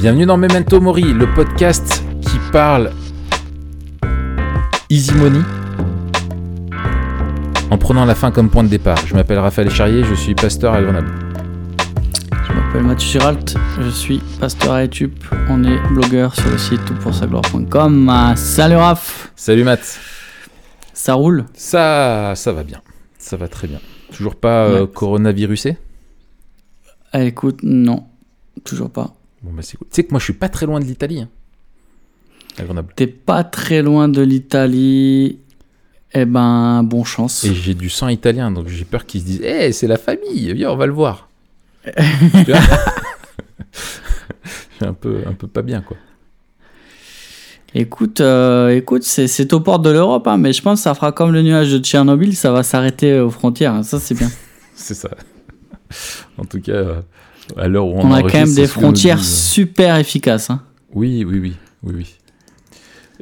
Bienvenue dans Memento Mori, le podcast qui parle easy money en prenant la fin comme point de départ. Je m'appelle Raphaël Charrier, je suis pasteur à Grenoble. Je m'appelle Mathieu Giralt, je suis pasteur à YouTube. On est blogueur sur le site toutpoursagloire.com. Salut Raph Salut Matt. Ça roule? Ça, ça va bien. Ça va très bien. Toujours pas euh, coronavirusé? Eh, Écoute, non, toujours pas. Bon bah c'est cool. Tu sais que moi je suis pas très loin de l'Italie. hein, à Grenoble. T'es pas très loin de l'Italie. Eh ben, bon chance. Et j'ai du sang italien, donc j'ai peur qu'ils se disent Eh, c'est la famille, viens, on va le voir. Je suis un peu, un peu pas bien, quoi. Écoute, euh, écoute, c'est, c'est aux portes de l'Europe, hein, mais je pense que ça fera comme le nuage de Tchernobyl, ça va s'arrêter aux frontières. hein, Ça, c'est bien. C'est ça. En tout cas, euh, à l'heure où on, On, a quand même des frontières disent. super efficaces. hein. Oui, oui, oui, oui, oui.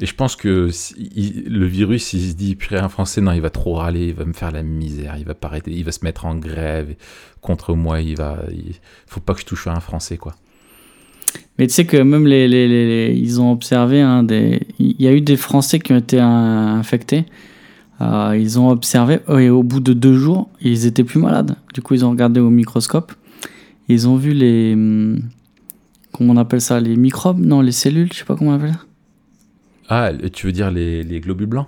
Et je pense que si- il- le virus, il se dit, un Français, non, il va trop râler, il va me faire la misère, il va pas arrêter, il va se mettre en grève contre moi, il va, il faut pas que je touche à un Français, quoi. Mais tu sais que même les, les- les- les- ils ont observé, hein, des, il y a eu des Français qui ont été euh, infectés. Euh, ils ont observé et au bout de deux jours, ils étaient plus malades. Du coup, ils ont regardé au microscope. Ils ont vu les, hum, comment on appelle ça, les microbes, non, les cellules, je sais pas comment on appelle ça. Ah, tu veux dire les, les globules blancs?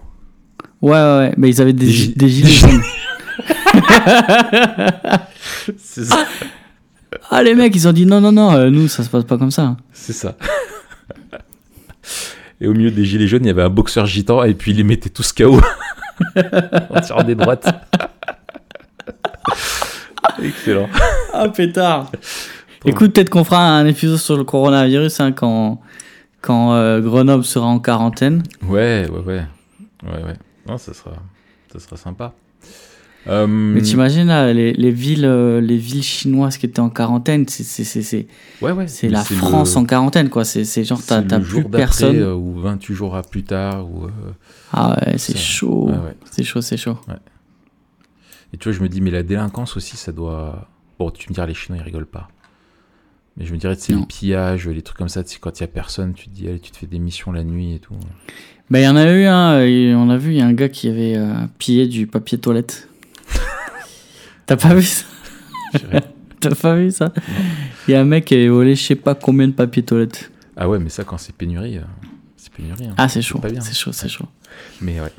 Ouais, ouais, ouais, mais ils avaient des, Des gi- gi- des gilets jaunes. C'est ça. Ah, les mecs, ils ont dit non, non, non, euh, nous, ça se passe pas comme ça. C'est ça. Et au milieu des gilets jaunes, il y avait un boxeur gitan et puis il les mettait tous KO en tirant des droites. Excellent. Ah, pétard. Écoute, peut-être qu'on fera un épisode sur le coronavirus hein, quand, quand euh, Grenoble sera en quarantaine. Ouais, ouais, ouais. Ouais, ouais. Non, ça sera, ça sera sympa. Euh, Mais t'imagines là, les, les villes, euh, les villes chinoises qui étaient en quarantaine, c'est ouais, ouais. c'est la France le- en quarantaine quoi. C'est genre t'as plus personne. euh, ou 28 jours à plus tard. Ou, Ah ouais, c'est chaud. ouais. C'est chaud, c'est chaud. Et tu vois, je me dis, mais la délinquance aussi, ça doit. Bon, tu me diras, les Chinois, ils rigolent pas. Mais je me dirais, c'est les pillages, les trucs comme ça, quand il y a personne, tu te dis, allez, tu te fais des missions la nuit et tout. Bah il y en a eu un, et on a vu, il y a un gars qui avait euh, pillé du papier toilette. T'as pas vu ça? T'as pas vu ça? Il y a un mec qui avait volé je sais pas combien de papier toilette. ah ouais, mais ça, quand c'est pénurie, euh, c'est pénurie. hein. Ah c'est chaud, c'est chaud, c'est chaud. Mais ouais.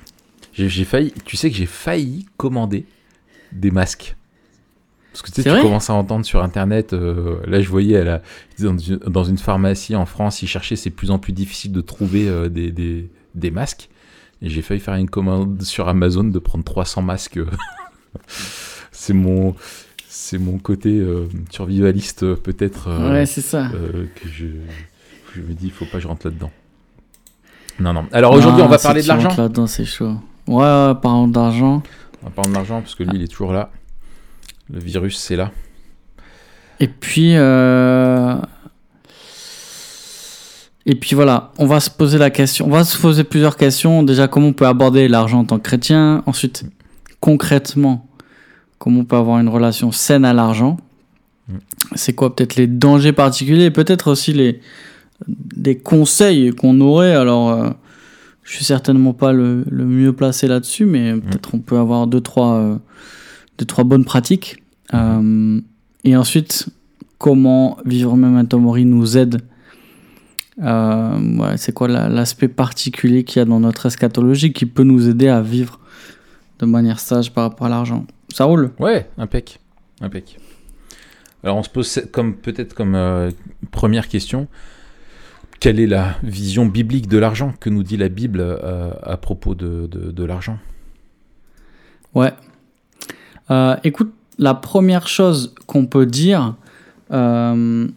J'ai failli, tu sais que j'ai failli commander des masques. Parce que tu sais, tu commences à entendre sur internet, euh, là je voyais à la- dans, une, dans une pharmacie en France, ils cherchaient, c'est de plus en plus difficile de trouver euh, des, des, des masques. Et j'ai failli faire une commande sur Amazon de prendre 300 masques. c'est mon, c'est mon côté euh, survivaliste euh, peut-être euh, ouais, c'est ça. euh, que je, je me dis, il faut pas que je rentre là-dedans. Non, non. Alors aujourd'hui, on va parler de l'argent. là-dedans, c'est chaud. Ouais, ouais, parlons d'argent. On va parler de l'argent parce que lui, il est toujours là. Le virus, c'est là. Et puis, euh... et puis voilà, on va se poser la question. On va se poser plusieurs questions. Déjà, comment on peut aborder l'argent en tant que chrétien? Ensuite, concrètement, comment on peut avoir une relation saine à l'argent? Mm. C'est quoi peut-être les dangers particuliers, et peut-être aussi les des conseils qu'on aurait. Alors, euh, je suis certainement pas le, le mieux placé là-dessus, mais peut-être on peut avoir deux trois euh, deux trois bonnes pratiques. Euh, et ensuite, comment vivre Memento Mori nous aide? Euh, ouais, c'est quoi la- l'aspect particulier qu'il y a dans notre eschatologie qui peut nous aider à vivre de manière sage par rapport à l'argent? Ça roule? Ouais, impec. Impec. Alors on se pose comme peut-être comme euh, première question, quelle est la vision biblique de l'argent que nous dit la Bible euh, à propos de, de- de l'argent? Ouais. Euh, écoute, la première chose qu'on peut dire, euh,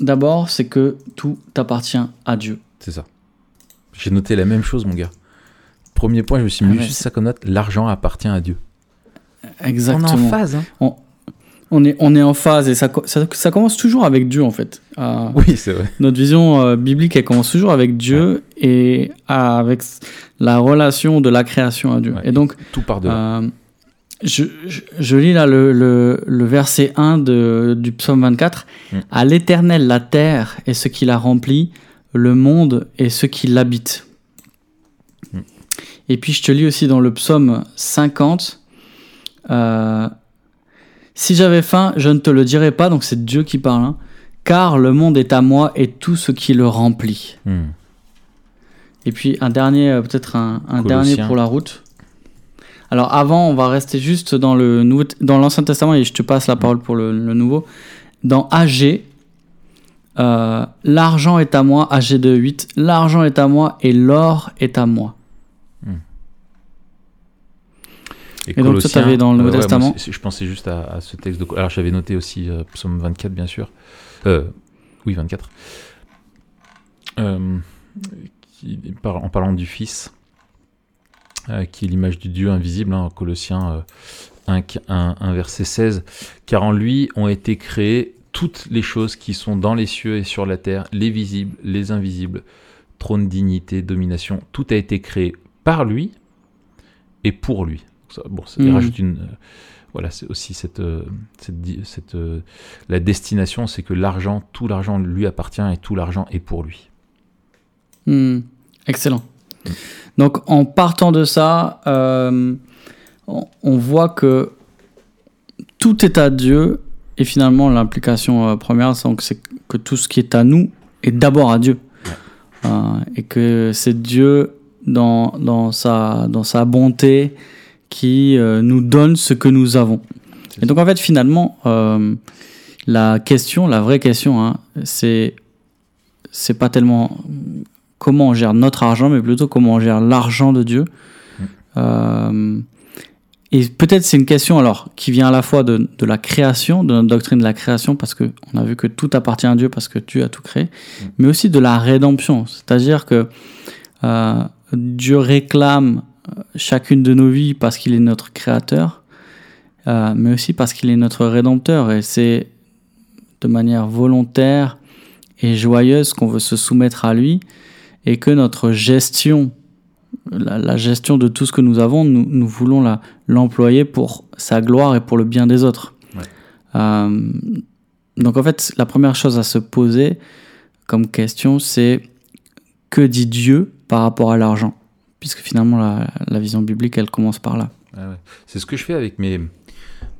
d'abord, c'est que tout appartient à Dieu. C'est ça. J'ai noté la même chose, mon gars. Premier point, je me suis Ah mis ouais, juste ça comme note, l'argent appartient à Dieu. Exactement. On est en phase, hein On est, on est en phase et ça, ça, ça commence toujours avec Dieu en fait. Euh, Oui, c'est vrai. Notre vision euh, biblique, elle commence toujours avec Dieu et avec la relation de la création à Dieu. Ouais. Et donc, Tout part de là. euh, je, je, je lis là le, le, le verset 1 de, du psaume 24. Mm. À l'éternel la terre et ce qui la remplit, le monde et ce qui l'habite. Mm. Et puis je te lis aussi dans le psaume 50. Si j'avais faim, je ne te le dirais pas, donc c'est Dieu qui parle, hein, car le monde est à moi et tout ce qui le remplit. Hmm. Et puis un dernier, euh, peut-être un, dernier pour la route. Alors avant, on va rester juste dans le nouveau, dans l'Ancien Testament et je te passe la parole pour le, le Nouveau. Dans AG, euh, l'argent est à moi, AG de 8, l'argent est à moi et l'or est à moi. Et donc, toi, Colossiens, t'avais dans le Nouveau moi, Testament c'est- je pensais juste à, à ce texte de. Alors j'avais noté aussi euh, Psaume 24, bien sûr. Euh, oui, 24. Euh, qui- par- en parlant du Fils, qui est l'image du Dieu invisible, hein, Colossiens euh, 1, 1, 1, verset 16. Car en lui ont été créées toutes les choses qui sont dans les cieux et sur la terre, les visibles, les invisibles, trône, dignité, domination. Tout a été créé par lui et pour lui. Ça, bon, ça Mhm. rajoute une. euh, voilà, c'est aussi cette, euh, cette, cette, euh, la destination, c'est que l'argent, tout l'argent lui appartient et tout l'argent est pour lui. Hmm, excellent. Donc en partant de ça, on, on voit que tout est à Dieu et finalement l'implication première, c'est que tout ce qui est à nous est d'abord à Dieu. Et que c'est Dieu dans, dans, sa, dans sa bonté qui euh, nous donne ce que nous avons. Et donc en fait finalement, euh, la question, la vraie question, hein, c'est c'est pas tellement comment on gère notre argent, mais plutôt comment on gère l'argent de Dieu. Mm. Euh, et peut-être c'est une question alors qui vient à la fois de, de la création, de notre doctrine de la création, parce que on a vu que tout appartient à Dieu parce que Dieu a tout créé, mais aussi de la rédemption, c'est-à-dire que euh, Dieu réclame chacune de nos vies parce qu'il est notre créateur, euh, mais aussi parce qu'il est notre rédempteur, et c'est de manière volontaire et joyeuse qu'on veut se soumettre à lui et que notre gestion, la, la gestion de tout ce que nous avons, nous, nous voulons l'employer pour sa gloire et pour le bien des autres. Ouais. Euh, donc en fait, la première chose à se poser comme question, c'est que dit Dieu par rapport à l'argent? Puisque finalement, la, vision biblique, elle commence par là. Ah. C'est ce que je fais avec mes.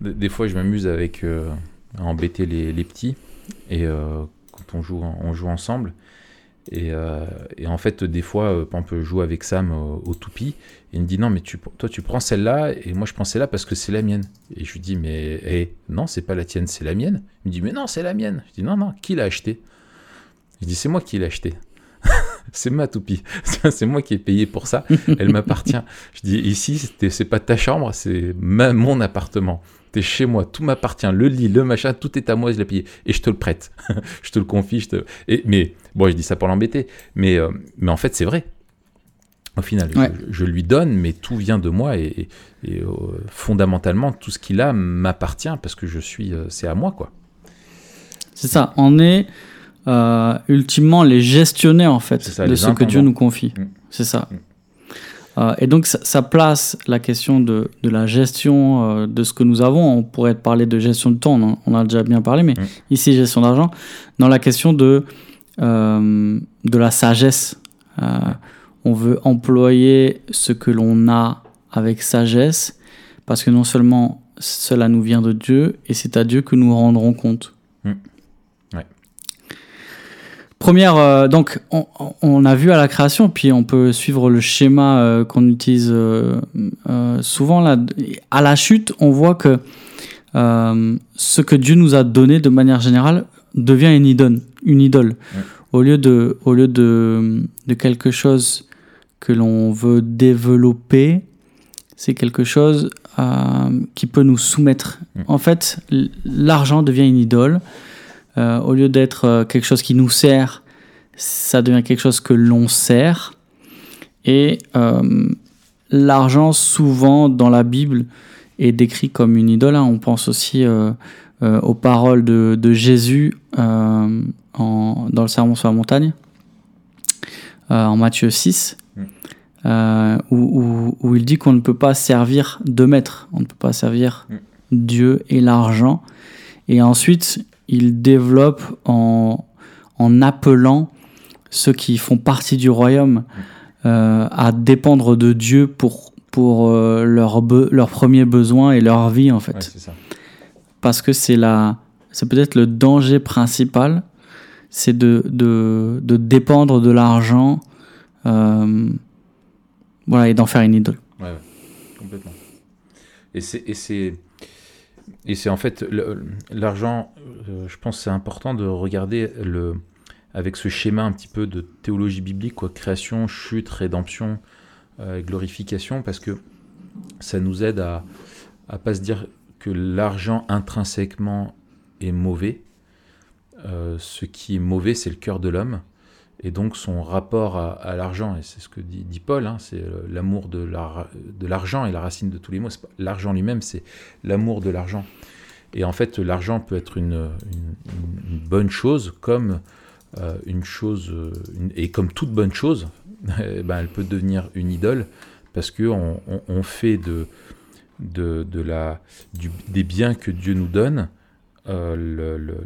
Des fois, je m'amuse avec euh, à embêter les, les petits et euh, quand on joue, on joue ensemble. Et, euh, et en fait, des fois, euh, par exemple, je joue avec Sam au, au toupie et il me dit non, mais tu, toi, tu prends celle-là et moi, je prends celle-là parce que c'est la mienne. Et je lui dis mais eh, non, c'est pas la tienne, c'est la mienne. Il me dit mais non, c'est la mienne. Je dis non, non, qui l'a acheté? Je dis c'est moi qui l'ai acheté. C'est ma toupie. c'est moi qui ai payé pour ça. Elle m'appartient. Je dis ici, c'est pas ta chambre, c'est mon appartement. T'es chez moi, tout m'appartient. Le lit, le machin, tout est à moi, je l'ai payé. Et je te le prête. je te le confie. Je te... Et, mais bon, je dis ça pour l'embêter. Mais, euh, mais en fait, c'est vrai. Au final, Ouais. je, je lui donne, mais tout vient de moi. Et, euh, fondamentalement, tout ce qu'il a m'appartient parce que je suis, euh, c'est à moi, quoi. C'est ça, on est euh, ultimement les gestionnaires en fait ça, de ce que Dieu nous confie. Mm. C'est ça. Mm. Euh, et donc ça, ça place la question de, de la gestion euh, de ce que nous avons. On pourrait parler de gestion de temps, on a déjà bien parlé, mais Mm. ici gestion d'argent, dans la question de, de la sagesse. On veut employer ce que l'on a avec sagesse, parce que non seulement cela nous vient de Dieu, et c'est à Dieu que nous rendrons compte. Mm. Ouais. Première, euh, donc on, on a vu à la création, puis on peut suivre le schéma euh, qu'on utilise euh, souvent là. À la chute, on voit que ce que Dieu nous a donné de manière générale devient une idole. Une idole. Ouais. Au lieu de, au lieu de, de quelque chose que l'on veut développer, c'est quelque chose qui peut nous soumettre. Mm. En fait, l'argent devient une idole. Euh, au lieu d'être euh, quelque chose qui nous sert, ça devient quelque chose que l'on sert. Et euh, l'argent, souvent dans la Bible, est décrit comme une idole. hein. On pense aussi euh, aux paroles de, de Jésus en- dans le Sermon sur la montagne, en Matthieu 6. Mm. euh, où, où- où il dit qu'on ne peut pas servir deux maîtres, on ne peut pas servir Mm. Dieu et l'argent. Et ensuite, il développe en, en appelant ceux qui font partie du royaume euh, à dépendre de Dieu pour, pour euh, leurs premiers besoins et leur vie, en fait Ouais, ça. parce que c'est peut-être le danger principal c'est de, de, de dépendre de l'argent euh, voilà et d'en faire une idole Ouais, ouais, complètement. Et c'est et c'est en fait l'argent. euh, je pense c'est important de regarder le avec ce schéma un petit peu de théologie biblique, quoi, création, chute, rédemption, euh, glorification, parce que ça nous aide à à pas se dire que l'argent intrinsèquement est mauvais. Euh, ce qui est mauvais, c'est le cœur de l'homme et donc son rapport à, l'argent, et c'est ce que dit, Paul, hein, c'est euh, l'amour de la- de l'argent et la racine de tous les pas- L'argent lui-même, c'est l'amour de l'argent. Et en fait, l'argent peut être une, bonne chose, comme euh, une chose, euh, et comme toute bonne chose, eh ben, elle peut devenir une idole, parce que on, fait de, des biens que Dieu nous donne le-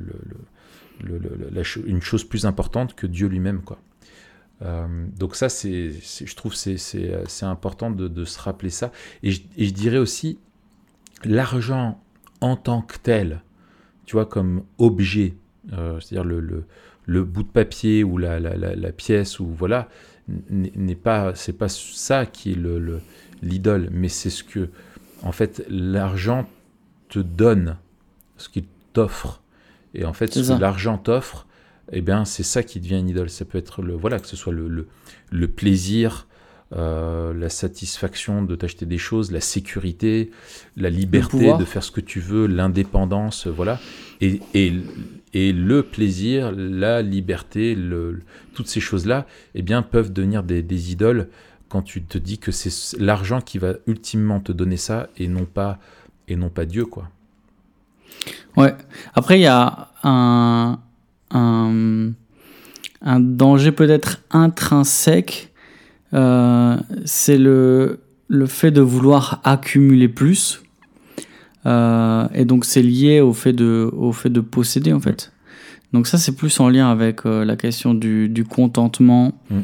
une chose plus importante que Dieu lui-même. quoi. Euh, donc ça, c'est, je trouve c'est, c'est, important de, se rappeler ça. Et je, dirais aussi, l'argent en tant que tel, tu vois, comme objet, euh, c'est-à-dire le, le, bout de papier ou la, la, pièce, ou voilà, n'est pas, c'est pas ça qui est le, le- l'idole, mais c'est ce que, en fait, l'argent te donne, ce qu'il t'offre. Et en fait, ce que l'argent t'offre, eh bien, c'est ça qui devient une idole. Ça peut être le, voilà, que ce soit le, le, le plaisir, euh, la satisfaction de t'acheter des choses, la sécurité, la liberté de faire ce que tu veux, l'indépendance, voilà. Et, et, et le plaisir, la liberté, le, toutes ces choses-là, eh bien, peuvent devenir des, des idoles quand tu te dis que c'est l'argent qui va ultimement te donner ça et non pas, et non pas Dieu, quoi. Ouais. Après il y a un un, un danger peut-être intrinsèque euh, c'est le le fait de vouloir accumuler plus Euh, et donc c'est lié au fait de au fait de posséder en fait. Donc ça c'est plus en lien avec euh, la question du, du contentement Mm.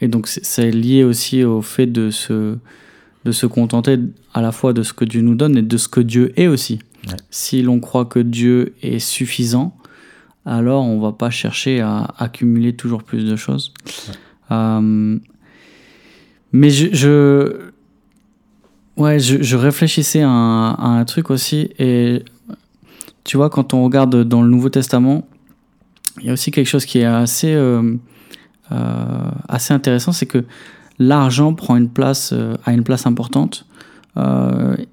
Et donc c'est- c'est lié aussi au fait de se de se contenter à la fois de ce que Dieu nous donne et de ce que Dieu est aussi Ouais. si l'on croit que Dieu est suffisant alors on va pas chercher à accumuler toujours plus de choses Euh, mais je, je Ouais, je, je réfléchissais à un, à un truc aussi, et tu vois, quand on regarde dans le Nouveau Testament, il y a aussi quelque chose qui est assez, euh, euh, assez intéressant, c'est que l'argent prend une place, a une place importante,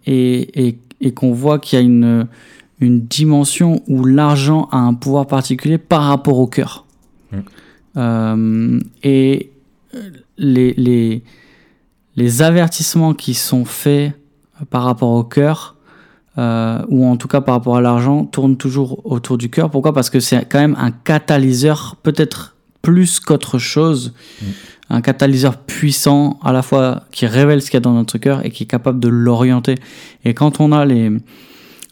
et, et, et qu'on voit qu'il y a une, une dimension où l'argent a un pouvoir particulier par rapport au cœur. Mm. Euh, et les, les, les avertissements qui sont faits par rapport au cœur, euh, ou en tout cas par rapport à l'argent, tournent toujours autour du cœur. Pourquoi? Parce que c'est quand même un catalyseur, peut-être plus qu'autre chose, Mm. Un catalyseur puissant, à la fois qui révèle ce qu'il y a dans notre cœur et qui est capable de l'orienter. Et quand on a les,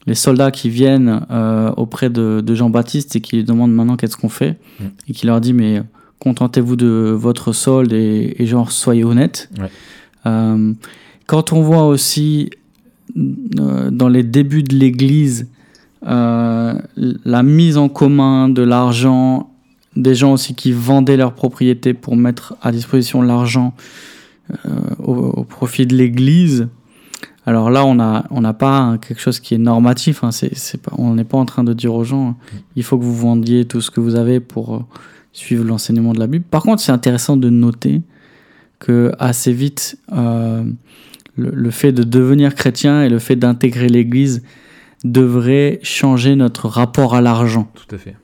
les soldats qui viennent euh, auprès de, de Jean-Baptiste et qui lui demandent maintenant qu'est-ce qu'on fait, Mm. et qui leur dit mais contentez-vous de votre solde et, et genre soyez honnêtes. Ouais. Euh, quand on voit aussi euh, dans les débuts de l'Église la mise en commun de l'argent, des gens aussi qui vendaient leurs propriétés pour mettre à disposition l'argent euh, au, au profit de l'Église. Alors là, on n'a on pas quelque chose qui est normatif. hein, c'est, c'est pas, on n'est pas en train de dire aux gens, il faut que vous vendiez tout ce que vous avez pour euh, suivre l'enseignement de la Bible. Par contre, c'est intéressant de noter que assez vite, euh, le, le fait de devenir chrétien et le fait d'intégrer l'Église devrait changer notre rapport à l'argent. Tout à fait.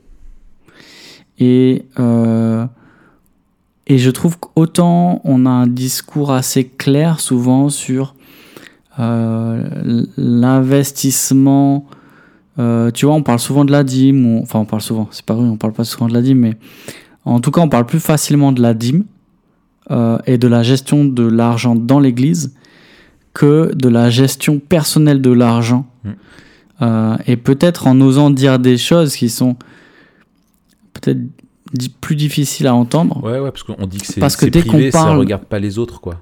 Et, euh, et je trouve qu'autant on a un discours assez clair souvent sur euh, l'investissement. euh, tu vois, on parle souvent de la dîme, enfin on parle souvent, c'est pas vrai, on parle pas souvent de la dîme, mais en tout cas on parle plus facilement de la dîme et de la gestion de l'argent dans l'Église que de la gestion personnelle de l'argent. Mm. Euh, et peut-être en osant dire des choses qui sont peut-être plus difficiles à entendre. Ouais, ouais, parce qu'on dit que c'est Parce que c'est dès qu'on privé, ça parle- regarde pas les autres, quoi.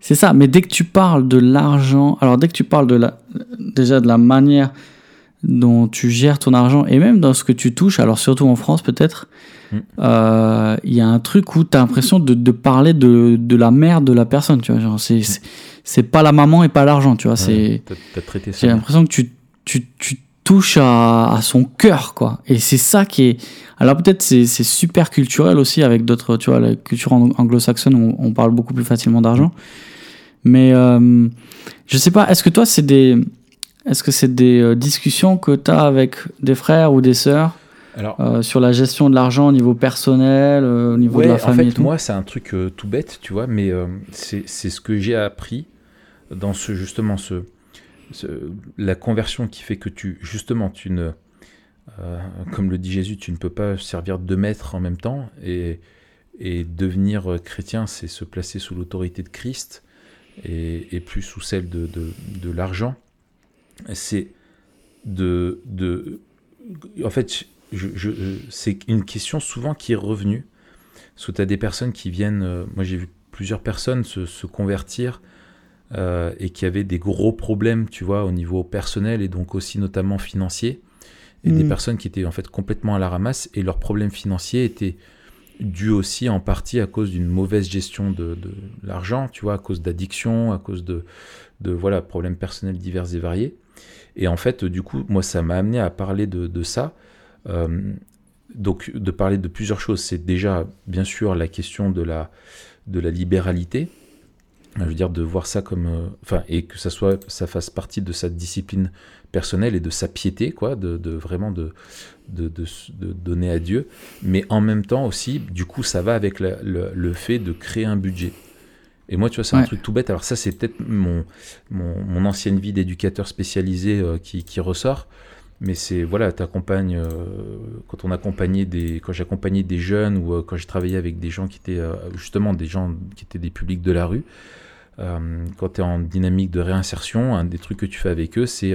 C'est ça, mais dès que tu parles de l'argent, alors dès que tu parles de la, déjà de la manière dont tu gères ton argent et même dans ce que tu touches, alors surtout en France peut-être, Mm. euh, il y a un truc où tu as l'impression de, de parler de, de la mère de la personne, tu vois. Genre, c'est, c'est, c'est pas la maman et pas l'argent, tu vois. C'est, Ouais, ça. j'ai l'impression que tu, tu, tu touches à, à son cœur, quoi. Et c'est ça qui est. Alors peut-être c'est, c'est super culturel aussi avec d'autres, tu vois, la culture ang- anglo-saxonne, on, on parle beaucoup plus facilement d'argent. Mais euh, je sais pas, est-ce que toi, c'est des. Est-ce que c'est des euh, discussions que tu as avec des frères ou des sœurs Alors, euh, sur la gestion de l'argent au niveau personnel, euh, au niveau ouais, de la en famille et fait, moi, c'est un truc euh, tout bête, tu vois, mais c'est c'est ce que j'ai appris dans ce, justement, ce- la conversion qui fait que tu, justement, tu ne, euh, comme le dit Jésus, tu ne peux pas servir deux maîtres en même temps, et, devenir euh, chrétien, c'est se placer sous l'autorité de Christ, et, plus sous celle de, de, l'argent. C'est de, de, en fait, c'est une question souvent qui est revenue. Parce que tu as des personnes qui viennent, euh, moi j'ai vu plusieurs personnes se convertir euh, et qui avaient des gros problèmes, tu vois, au niveau personnel et donc aussi notamment financier. Et des Mm. personnes qui étaient en fait complètement à la ramasse et leurs problèmes financiers étaient dus aussi en partie à cause d'une mauvaise gestion de, de l'argent, tu vois, à cause d'addiction, à cause de, de voilà, problèmes personnels divers et variés. Et en fait, du coup, moi, ça m'a amené à parler de, de ça. Euh, donc, de parler de plusieurs choses. C'est déjà, bien sûr, la question de la, de la libéralité. Je veux dire, de voir ça comme. euh, Enfin, et que ça, soit, ça fasse partie de sa discipline personnelle et de sa piété, quoi, de, de vraiment de, de, de, de donner à Dieu. Mais en même temps aussi, du coup, ça va avec la- le, le fait de créer un budget. Et moi, tu vois, c'est un truc tout bête. Alors, ça, c'est peut-être mon, mon, mon ancienne vie d'éducateur spécialisé euh, qui, qui ressort. Mais c'est, voilà, t'accompagnes, euh, quand on accompagnait des, quand j'accompagnais des jeunes ou euh, quand j'ai travaillé avec des gens qui étaient, euh, justement, des gens qui étaient des publics de la rue, euh, quand tu es en dynamique de réinsertion, un des trucs que tu fais avec eux, c'est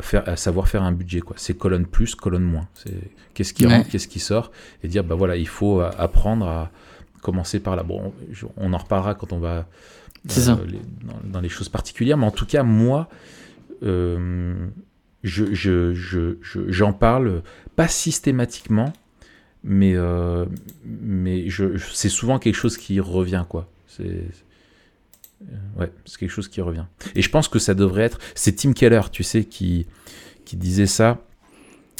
faire, à savoir faire un budget. quoi. C'est colonne plus, colonne moins. C'est qu'est-ce qui Ouais. rentre, qu'est-ce qui sort, et dire, bah voilà, il faut apprendre à commencer par là. Bon, on en reparlera quand on va les- dans les choses particulières, mais en tout cas, moi, euh, je, je, je, j'en parle pas systématiquement, mais, euh, mais c'est souvent quelque chose qui revient, quoi. C'est, euh, ouais, c'est quelque chose qui revient. Et je pense que ça devrait être. C'est Tim Keller, tu sais, qui, qui disait ça.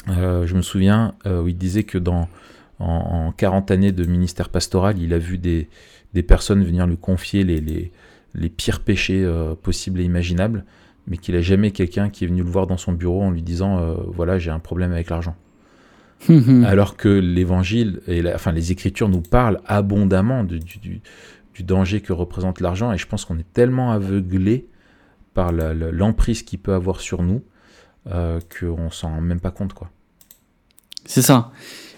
Euh, je me souviens où il disait que dans en, en 40 années de ministère pastoral, il a vu des, des personnes venir lui confier les, les, les pires péchés possibles et imaginables, mais qu'il a jamais quelqu'un qui est venu le voir dans son bureau en lui disant euh, voilà j'ai un problème avec l'argent. Alors que l'Évangile et la- enfin les Écritures nous parlent abondamment du, du- du danger que représente l'argent, et je pense qu'on est tellement aveuglé par la- la- l'emprise qu'il peut avoir sur nous euh, qu'on s'en rend même pas compte quoi. C'est ça.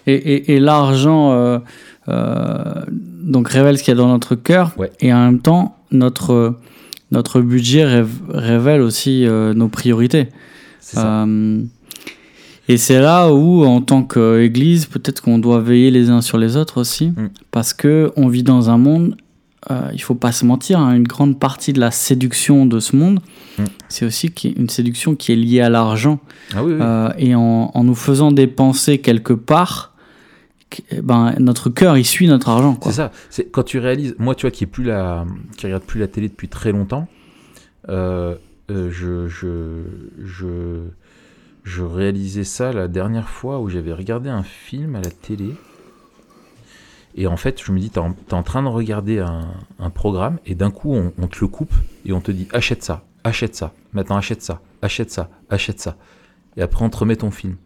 Et, et- et l'argent euh, euh, donc révèle ce qu'il y a dans notre cœur Ouais. et en même temps notre notre budget rêve- révèle aussi euh, nos priorités. Ça. Euh, et c'est là où, en tant qu'Église, peut-être qu'on doit veiller les uns sur les autres aussi, Mm. parce que on vit dans un monde. euh, il faut pas se mentir, hein, une grande partie de la séduction de ce monde, Mm. c'est aussi une séduction qui est liée à l'argent. Ah oui, oui. Et en, en nous faisant dépenser quelque part, ben, notre cœur, il suit notre argent. C'est ça. C'est quand tu réalises, moi, tu vois, qui est plus la, qui regarde plus la télé depuis très longtemps, euh, euh, je, je, je, je réalisais ça la dernière fois où j'avais regardé un film à la télé. Et en fait, je me dis, t'es en, en train de regarder un, un programme et d'un coup, on, te le coupe et on te dit, achète ça, achète ça, maintenant achète ça, achète ça, achète ça. Et après, on te remet ton film.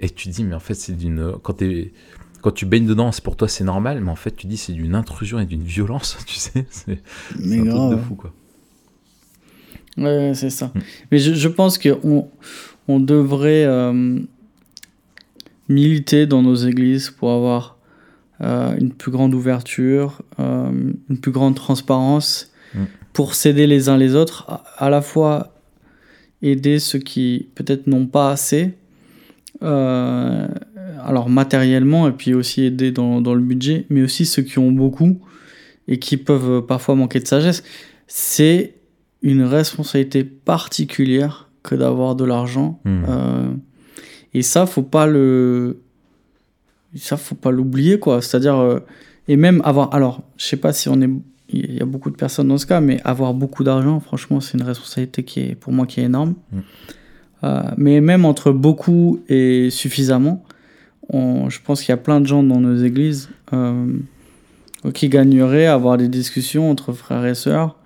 Et tu te dis, mais en fait, c'est d'une. Quand quand tu baignes dedans, c'est pour toi c'est normal, mais en fait tu dis c'est d'une intrusion et d'une violence, tu sais, c'est un truc de fou quoi. Ouais, c'est ça. Mm. Mais je, je pense qu'on on devrait euh, militer dans nos églises pour avoir euh, une plus grande ouverture, euh, une plus grande transparence Mm. pour s'aider les uns les autres, à, à la fois aider ceux qui peut-être n'ont pas assez, alors matériellement, et puis aussi aider dans, dans le budget, mais aussi ceux qui ont beaucoup et qui peuvent parfois manquer de sagesse. C'est une responsabilité particulière que d'avoir de l'argent. Mm. Euh, et ça, faut pas le. Ça, faut pas l'oublier, quoi. C'est-à-dire. euh, et même avoir. Alors, je sais pas si on est. Il y a beaucoup de personnes dans ce cas, mais avoir beaucoup d'argent, franchement, c'est une responsabilité qui est, pour moi, qui est énorme. Mm. Euh, mais même entre beaucoup et suffisamment, on- je pense qu'il y a plein de gens dans nos églises euh, qui gagneraient à avoir des discussions entre frères et sœurs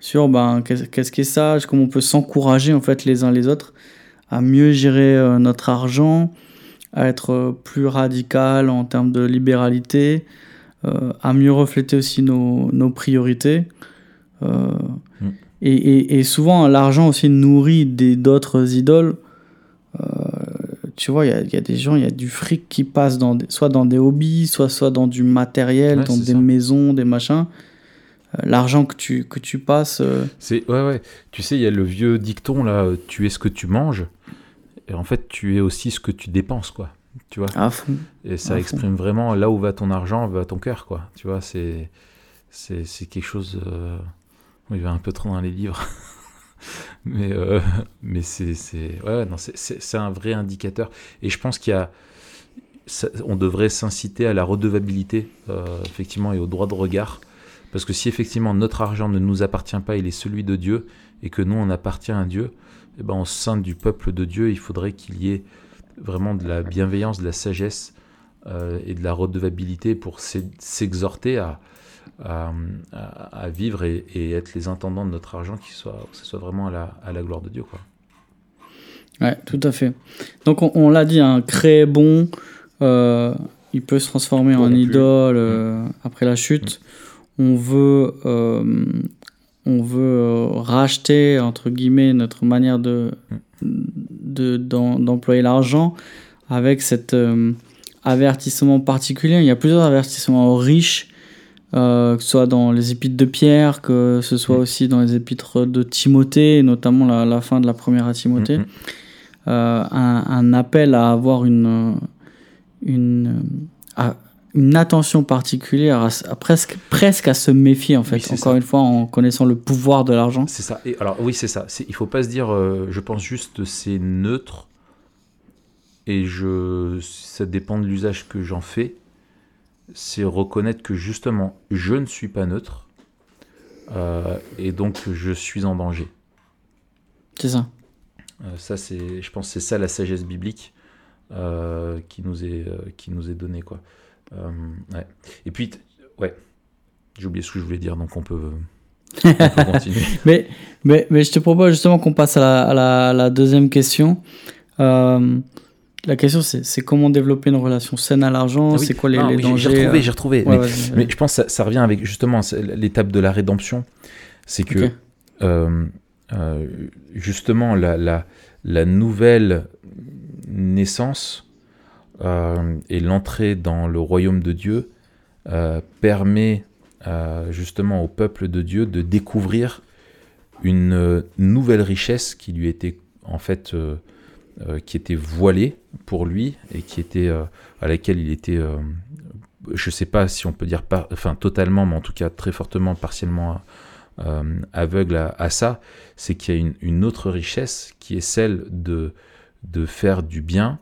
sur ben, qu'est-ce qui est sage, comment on peut s'encourager en fait les uns les autres à mieux gérer euh, notre argent, à être plus radical en termes de libéralité, euh, à mieux refléter aussi nos, nos priorités. Euh, Mm. et, et- et souvent, l'argent aussi nourrit d'autres idoles. Euh, tu vois, il y a, il y a des gens, il y a du fric qui passe dans des- soit dans des hobbies, soit, soit dans du matériel, Ouais, dans des ça. maisons, des machins. Euh, L'argent que tu, que tu passes. euh, C'est ouais ouais. Tu sais, il y a le vieux dicton là, euh, tu es ce que tu manges. Et en fait, tu es aussi ce que tu dépenses quoi. Tu vois? à fond. Et ça à fond. exprime vraiment là où va ton argent, va ton cœur quoi. Tu vois, c'est c'est c'est quelque chose. Euh... va un peu trop dans les livres. mais euh, mais c'est ouais c'est un vrai indicateur. Et je pense qu'il y a on devrait s'inciter à la redevabilité euh, effectivement et au droit de regard. Parce que si effectivement notre argent ne nous appartient pas, il est celui de Dieu, et que nous on appartient à Dieu, eh ben, au sein du peuple de Dieu, il faudrait qu'il y ait vraiment de la bienveillance, de la sagesse euh, et de la redevabilité pour s'e- s'exhorter à, à, vivre et, et être les intendants de notre argent, qui soit, que ce soit vraiment à la, à la gloire de Dieu. Quoi. Ouais, tout à fait. Donc on, on l'a dit, un créé bon, euh, il peut se transformer en idole euh, après la chute. On veut, euh, on veut racheter entre guillemets notre manière de d'en- d'employer l'argent avec cet avertissement particulier. Il y a plusieurs avertissements aux riches. Euh, que ce soit dans les épîtres de Pierre, que ce soit Mm. aussi dans les épîtres de Timothée, notamment la, la fin de la première à Timothée Mm, mm. euh, un, un appel à avoir une, une, à- une attention particulière, à, presque, presque à se méfier en fait, Oui, encore ça. une fois en connaissant le pouvoir de l'argent. C'est ça. Et alors oui, c'est ça. Il faut pas se dire, euh, je pense juste c'est neutre et je, ça dépend de l'usage que j'en fais. C'est reconnaître que justement, je ne suis pas neutre euh, et donc je suis en danger. C'est ça. Euh, ça, c'est, je pense, que c'est ça la sagesse biblique euh, qui nous est qui nous est donnée quoi. Ouais. Et puis, ouais, j'ai oublié ce que je voulais dire, donc on peut, on peut continuer. Mais, mais, mais je te propose justement qu'on passe à la, à la, la deuxième question. Euh, la question c'est comment développer une relation saine à l'argent, Ah oui. c'est quoi les, les oui, j'ai- dangers J'ai retrouvé, euh, j'ai retrouvé. ouais, mais, je pense que ça, ça revient avec justement l'étape de la rédemption. C'est que euh, euh, justement la, la, la nouvelle naissance euh, et l'entrée dans le royaume de Dieu euh, permet euh, justement au peuple de Dieu de découvrir une euh, nouvelle richesse qui lui était en fait euh, qui était voilée pour lui et qui était euh, à laquelle il était euh, je sais pas si on peut dire enfin totalement mais en tout cas très fortement partiellement aveugle à, à ça c'est qu'il y a une, une autre richesse qui est celle de de faire du bien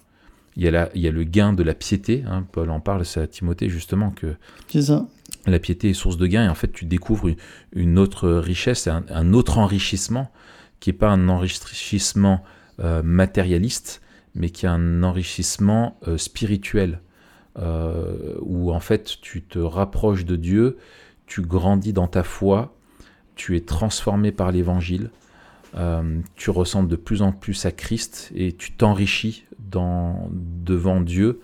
il y a, la, il y a le gain de la piété hein, Paul en parle c'est à Timothée justement que ça. la piété est source de gain et en fait tu découvres une, une autre richesse, un, un autre enrichissement qui n'est pas un enrichissement matérialiste, mais qui est un enrichissement euh, spirituel, euh, où en fait tu te rapproches de Dieu, tu grandis dans ta foi, tu es transformé par l'évangile, euh, tu ressembles de plus en plus à Christ et tu t'enrichis devant Dieu.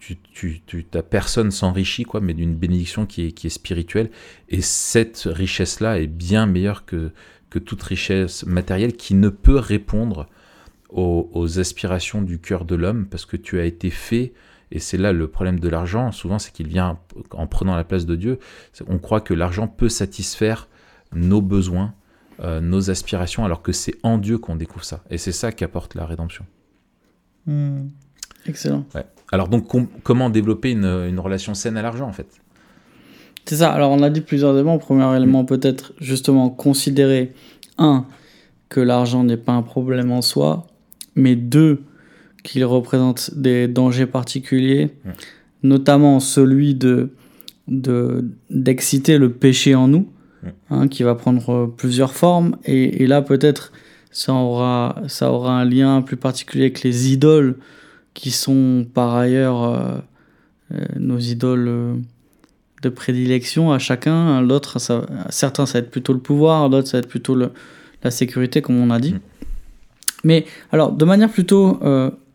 Tu, tu, tu- ta personne s'enrichit, quoi, mais d'une bénédiction qui est, qui est spirituelle. Et cette richesse-là est bien meilleure que, que toute richesse matérielle qui ne peut répondre aux, aux aspirations du cœur de l'homme parce que tu as été fait Et c'est là le problème de l'argent, souvent, c'est qu'il vient en prenant la place de Dieu. On croit que l'argent peut satisfaire nos besoins, euh, nos aspirations, alors que c'est en Dieu qu'on découvre ça. Et c'est ça qu'apporte la rédemption. Hmm. Excellent. Alors donc, comment développer une, une, relation saine à l'argent, en fait? C'est ça. Alors on a dit plusieurs éléments. Premier élément, mm. peut-être justement considérer, un, que l'argent n'est pas un problème en soi, mais deux, qu'il représente des dangers particuliers, mm. notamment celui de d'exciter le péché en nous, hein, qui va prendre plusieurs formes. Et, et là, peut-être, ça aura, ça aura un lien plus particulier avec les idoles qui sont par ailleurs euh, euh, nos idoles euh, de prédilection à chacun. L'autre, certains, ça va être plutôt le pouvoir, d'autres, ça va être plutôt le, la sécurité, comme on a dit. Mais alors, de manière plutôt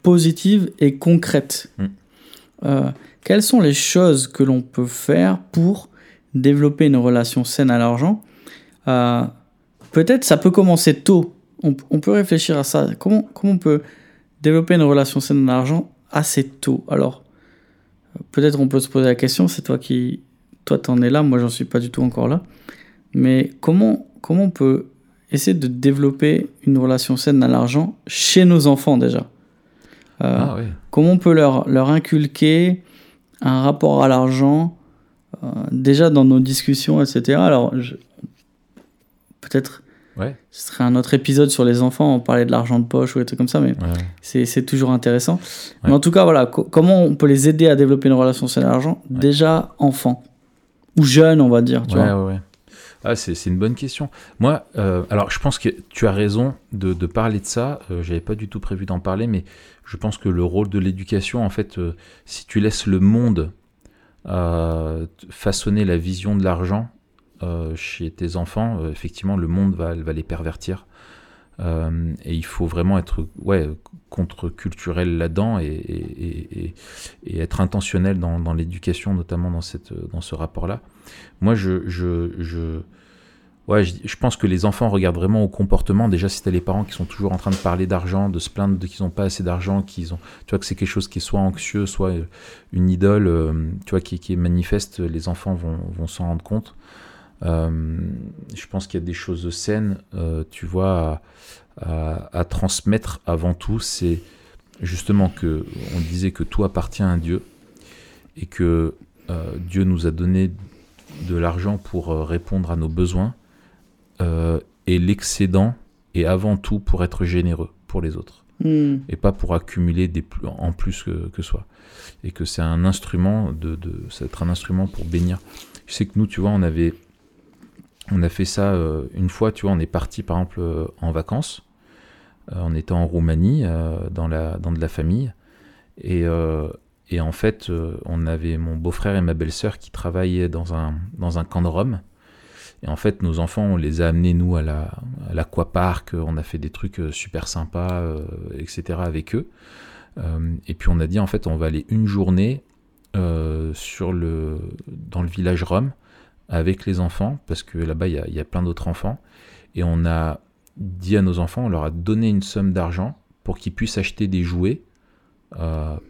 positive et concrète, mm. quelles sont les choses que l'on peut faire pour développer une relation saine à l'argent? Peut-être ça peut commencer tôt. On, on, peut réfléchir à ça. Comment, comment on peut développer une relation saine à l'argent assez tôt? Alors, peut-être on peut se poser la question, c'est toi qui, toi t'en es là, moi j'en suis pas du tout encore là. Mais comment, comment on peut essayer de développer une relation saine à l'argent chez nos enfants déjà euh, ah Comment on peut leur, leur inculquer un rapport à l'argent euh, déjà dans nos discussions, etc. Alors, peut-être ce serait un autre épisode sur les enfants, on parlait de l'argent de poche ou des trucs comme ça, mais c'est toujours intéressant. Mais en tout cas, voilà, comment on peut les aider à développer une relation saine à l'argent Déjà enfant, ou jeune, on va dire. Tu vois. Ah, c'est une bonne question. Moi, euh, alors je pense que tu as raison de, parler de ça. Euh, J'avais pas du tout prévu d'en parler, mais je pense que le rôle de l'éducation, en fait, euh, si tu laisses le monde façonner la vision de l'argent, chez tes enfants, effectivement, le monde va, les pervertir. Et il faut vraiment être contre-culturel là-dedans et, être intentionnel dans, l'éducation, notamment dans ce rapport-là. Moi, je, je, ouais, je, pense que les enfants regardent vraiment au comportement. Déjà, si tu as les parents qui sont toujours en train de parler d'argent, de se plaindre qu'ils n'ont pas assez d'argent, qu'ils ont, tu vois, que c'est quelque chose qui est soit anxieux, soit une idole, tu vois, qui, est manifeste, les enfants vont, vont s'en rendre compte. Euh, je pense qu'il y a des choses saines, euh, tu vois, à, transmettre avant tout. C'est justement que on disait que tout appartient à Dieu et que euh, Dieu nous a donné de l'argent pour répondre à nos besoins et l'excédent est avant tout pour être généreux pour les autres hmm. et pas pour accumuler des plus, en plus que, que soi et que c'est un instrument de, de être un instrument pour bénir je sais que nous tu vois on avait on a fait ça euh, une fois, tu vois, on est parti par exemple euh, en vacances. Euh, on était en Roumanie, dans, la, dans de la famille. Et, et en fait, on avait mon beau-frère et ma belle-sœur qui travaillaient dans un, camp de Rome. Et en fait, nos enfants, on les a amenés, nous, à l'aquapark. on a fait des trucs super sympas, etc. avec eux. et puis, on a dit, en fait, on va aller une journée sur le, dans le village Rome avec les enfants, parce que là-bas, il y, a, plein d'autres enfants. Et on a dit à nos enfants, on leur a donné une somme d'argent pour qu'ils puissent acheter des jouets euh,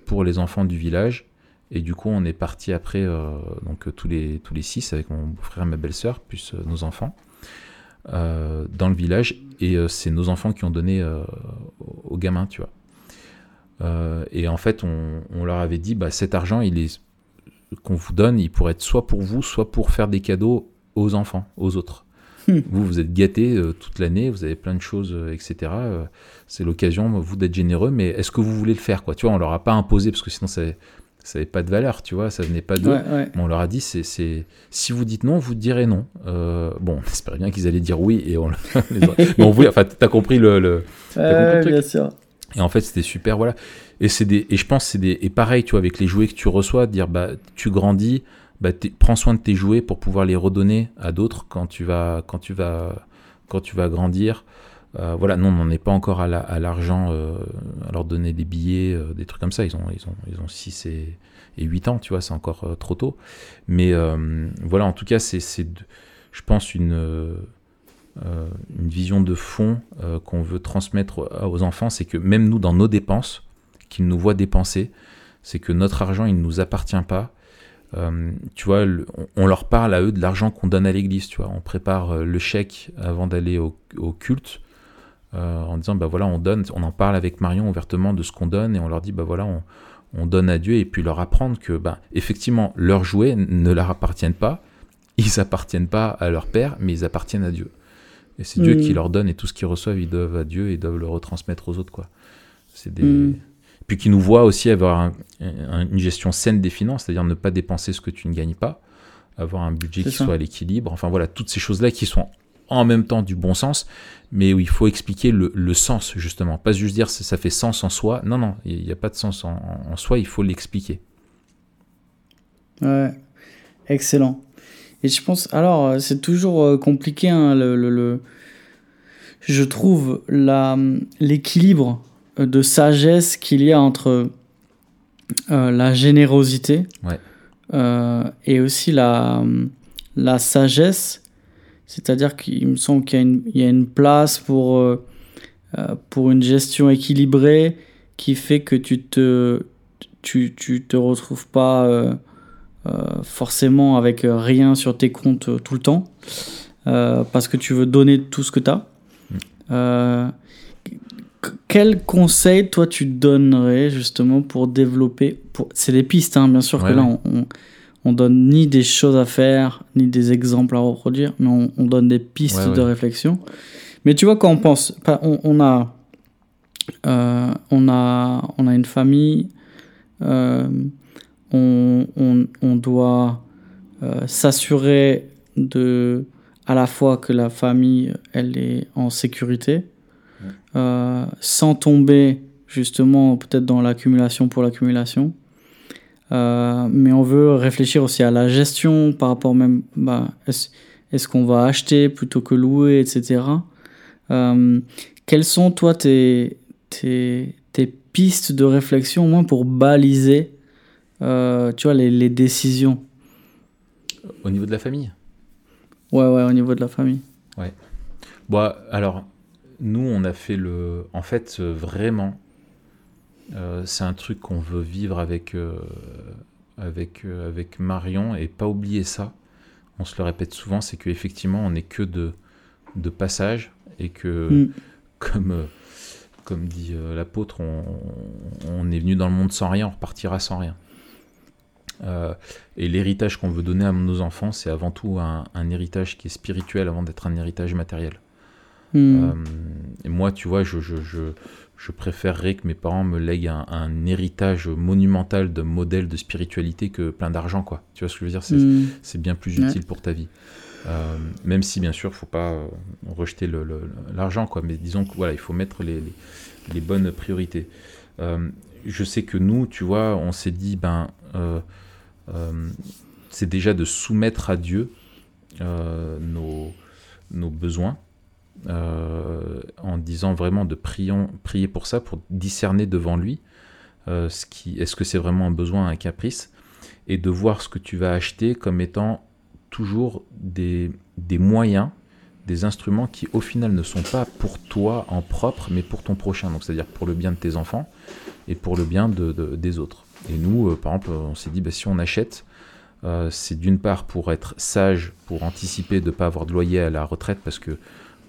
pour les enfants du village. Et du coup, on est parti après, euh, donc tous les, tous les six, avec mon frère et ma belle-sœur, plus euh, nos enfants, dans le village. Et c'est nos enfants qui ont donné aux gamins, tu vois. et en fait, on, on, leur avait dit, bah, cet argent, il est qu'on vous donne, il pourrait être soit pour vous, soit pour faire des cadeaux aux enfants, aux autres. Hmm. Vous, vous êtes gâtés euh, toute l'année, vous avez plein de choses, euh, etc. Euh, c'est l'occasion, vous, d'être généreux, mais est-ce que vous voulez le faire quoi? Tu vois, on leur a pas imposé, parce que sinon, ça n'avait pas de valeur, tu vois, ça venait pas d'eux. on leur a dit, c'est, si vous dites non, vous direz non. bon, on espérait bien qu'ils allaient dire oui, et on, mais on voulait, enfin, t'as compris le, le, as compris le truc. Bien sûr. Et en fait, c'était super, voilà. Et c'est des, et je pense c'est des, et pareil, tu vois, avec les jouets que tu reçois, dire bah tu grandis, bah prends soin de tes jouets pour pouvoir les redonner à d'autres quand tu vas, quand tu vas, quand tu vas grandir. Euh, voilà, non, on n'en est pas encore à l'argent, euh, à leur donner des billets, euh, des trucs comme ça. Ils ont, ils ont, ils ont 6 et, et 8 ans, tu vois, c'est encore euh, trop tôt. Mais voilà, en tout cas, c'est, je pense, une, une vision de fond qu'on veut transmettre aux enfants, c'est que même nous, dans nos dépenses, qu'ils nous voient dépenser, c'est que notre argent, il ne nous appartient pas. Euh, tu vois, on, leur parle à eux de l'argent qu'on donne à l'église, tu vois. On prépare euh, le chèque avant d'aller au, culte, euh, en disant, bah voilà, on donne, on en parle avec Marion ouvertement de ce qu'on donne, et on leur dit, bah voilà, on, on, donne à Dieu, et puis leur apprendre que, bah, effectivement, leurs jouets ne leur appartiennent pas, ils appartiennent pas à leur père, mais ils appartiennent à Dieu. Et c'est Dieu qui mm. leur donne, et tout ce qu'ils reçoivent, ils doivent à Dieu, et doivent le retransmettre aux autres, quoi. C'est des... Mm puis qui nous voit aussi avoir une gestion saine des finances, c'est-à-dire ne pas dépenser ce que tu ne gagnes pas, avoir un budget qui soit à l'équilibre, enfin voilà, toutes ces choses-là qui sont en même temps du bon sens, mais où il faut expliquer le, sens justement, pas juste dire ça fait sens en soi, non, non, il n'y a pas de sens en, soi, il faut l'expliquer. Ouais, excellent. Et je pense, alors euh, c'est toujours euh, compliqué, hein, le, le, je trouve l'équilibre de sagesse qu'il y a entre euh, la générosité euh, et aussi la, la sagesse. C'est-à-dire qu'il me semble qu'il y, a une place pour, euh, pour une gestion équilibrée qui fait que tu te, tu, tu te retrouves pas forcément avec rien sur tes comptes tout le temps parce que tu veux donner tout ce que tu as. Mm quel conseil toi tu donnerais justement pour développer pour... C'est des pistes, hein, bien sûr que là on, on, donne ni des choses à faire, ni des exemples à reproduire, mais on, on donne des pistes de réflexion. Mais tu vois, quand on pense, on, on a, euh, on, a, on a une famille, euh, on, on, doit euh, s'assurer de à la fois que la famille elle est en sécurité, euh, sans tomber justement peut-être dans l'accumulation pour l'accumulation. Euh, mais on veut réfléchir aussi à la gestion par rapport même, bah, est-ce qu'on va acheter plutôt que louer, etc. Euh, quelles sont toi tes, tes, tes, pistes de réflexion au moins pour baliser tu vois, les, les, décisions? Au niveau de la famille? Ouais, ouais, au niveau de la famille. Ouais. Bon, alors, nous, on a fait le. En fait, euh, vraiment, euh, c'est un truc qu'on veut vivre avec, euh, avec, avec Marion et pas oublier ça. On se le répète souvent, c'est qu'effectivement, on n'est que de, de passage et que, mm. comme, comme dit l'apôtre, on, est venu dans le monde sans rien, on repartira sans rien. et l'héritage qu'on veut donner à nos enfants, c'est avant tout un, héritage qui est spirituel avant d'être un héritage matériel. Hmm. Euh, et moi, tu vois, je, je, je, je, préférerais que mes parents me lèguent un, héritage monumental de modèle de spiritualité que plein d'argent, quoi. Tu vois ce que je veux dire? C'est hmm. bien plus utile pour ta vie. Euh, même si, bien sûr, il ne faut pas euh, rejeter l'argent, quoi. Mais disons que voilà, il faut mettre les, les, bonnes priorités. je sais que nous, tu vois, on s'est dit, ben, c'est déjà de soumettre à Dieu nos, nos besoins en disant vraiment de prier pour ça, pour discerner devant lui euh, ce qui, est-ce que c'est vraiment un besoin, un caprice, et de voir ce que tu vas acheter comme étant toujours des, moyens, des instruments qui au final ne sont pas pour toi en propre, mais pour ton prochain, donc c'est-à-dire pour le bien de tes enfants et pour le bien de, des autres. Et nous, euh, par exemple, on s'est dit, bah, si on achète, c'est d'une part pour être sage, pour anticiper de ne pas avoir de loyer à la retraite, parce que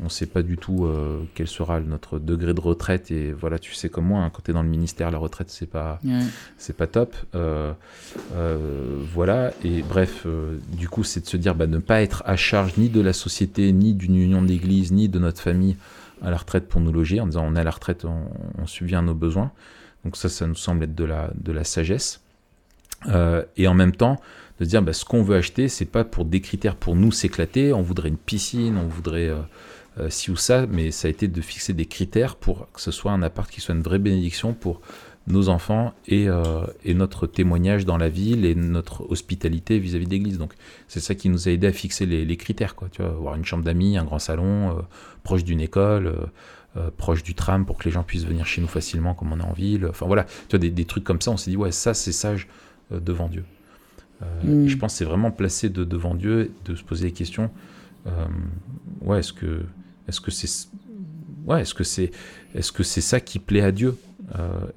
on ne sait pas du tout euh, quel sera notre degré de retraite et voilà tu sais comme moi hein, quand tu es dans le ministère la retraite c'est pas c'est pas top. Euh, euh, voilà. Et bref du coup c'est de se dire bah, ne pas être à charge ni de la société ni d'une union d'église ni de notre famille à la retraite pour nous loger en disant on est à la retraite on, on subvient à nos besoins. Donc ça ça nous semble être de la de la sagesse. Et en même temps de dire bah, ce qu'on veut acheter c'est pas pour des critères pour nous s'éclater. On voudrait une piscine on voudrait euh, ci ou ça, mais ça a été de fixer des critères pour que ce soit un appart qui soit une vraie bénédiction pour nos enfants et, euh, et notre témoignage dans la ville et notre hospitalité vis-à-vis de l'église. Donc c'est ça qui nous a aidé à fixer les, les, critères, quoi. Tu vois, avoir une chambre d'amis, un grand salon, euh, proche d'une école, proche du tram pour que les gens puissent venir chez nous facilement comme on est en ville. Enfin voilà, tu vois, des, des trucs comme ça, on s'est dit, ouais, ça c'est sage devant Dieu. Mm. Je pense que c'est vraiment placé de, devant Dieu, de se poser les questions. ouais, est-ce que est-ce que c'est ouais, est-ce que c'est est-ce que c'est ça qui plaît à Dieu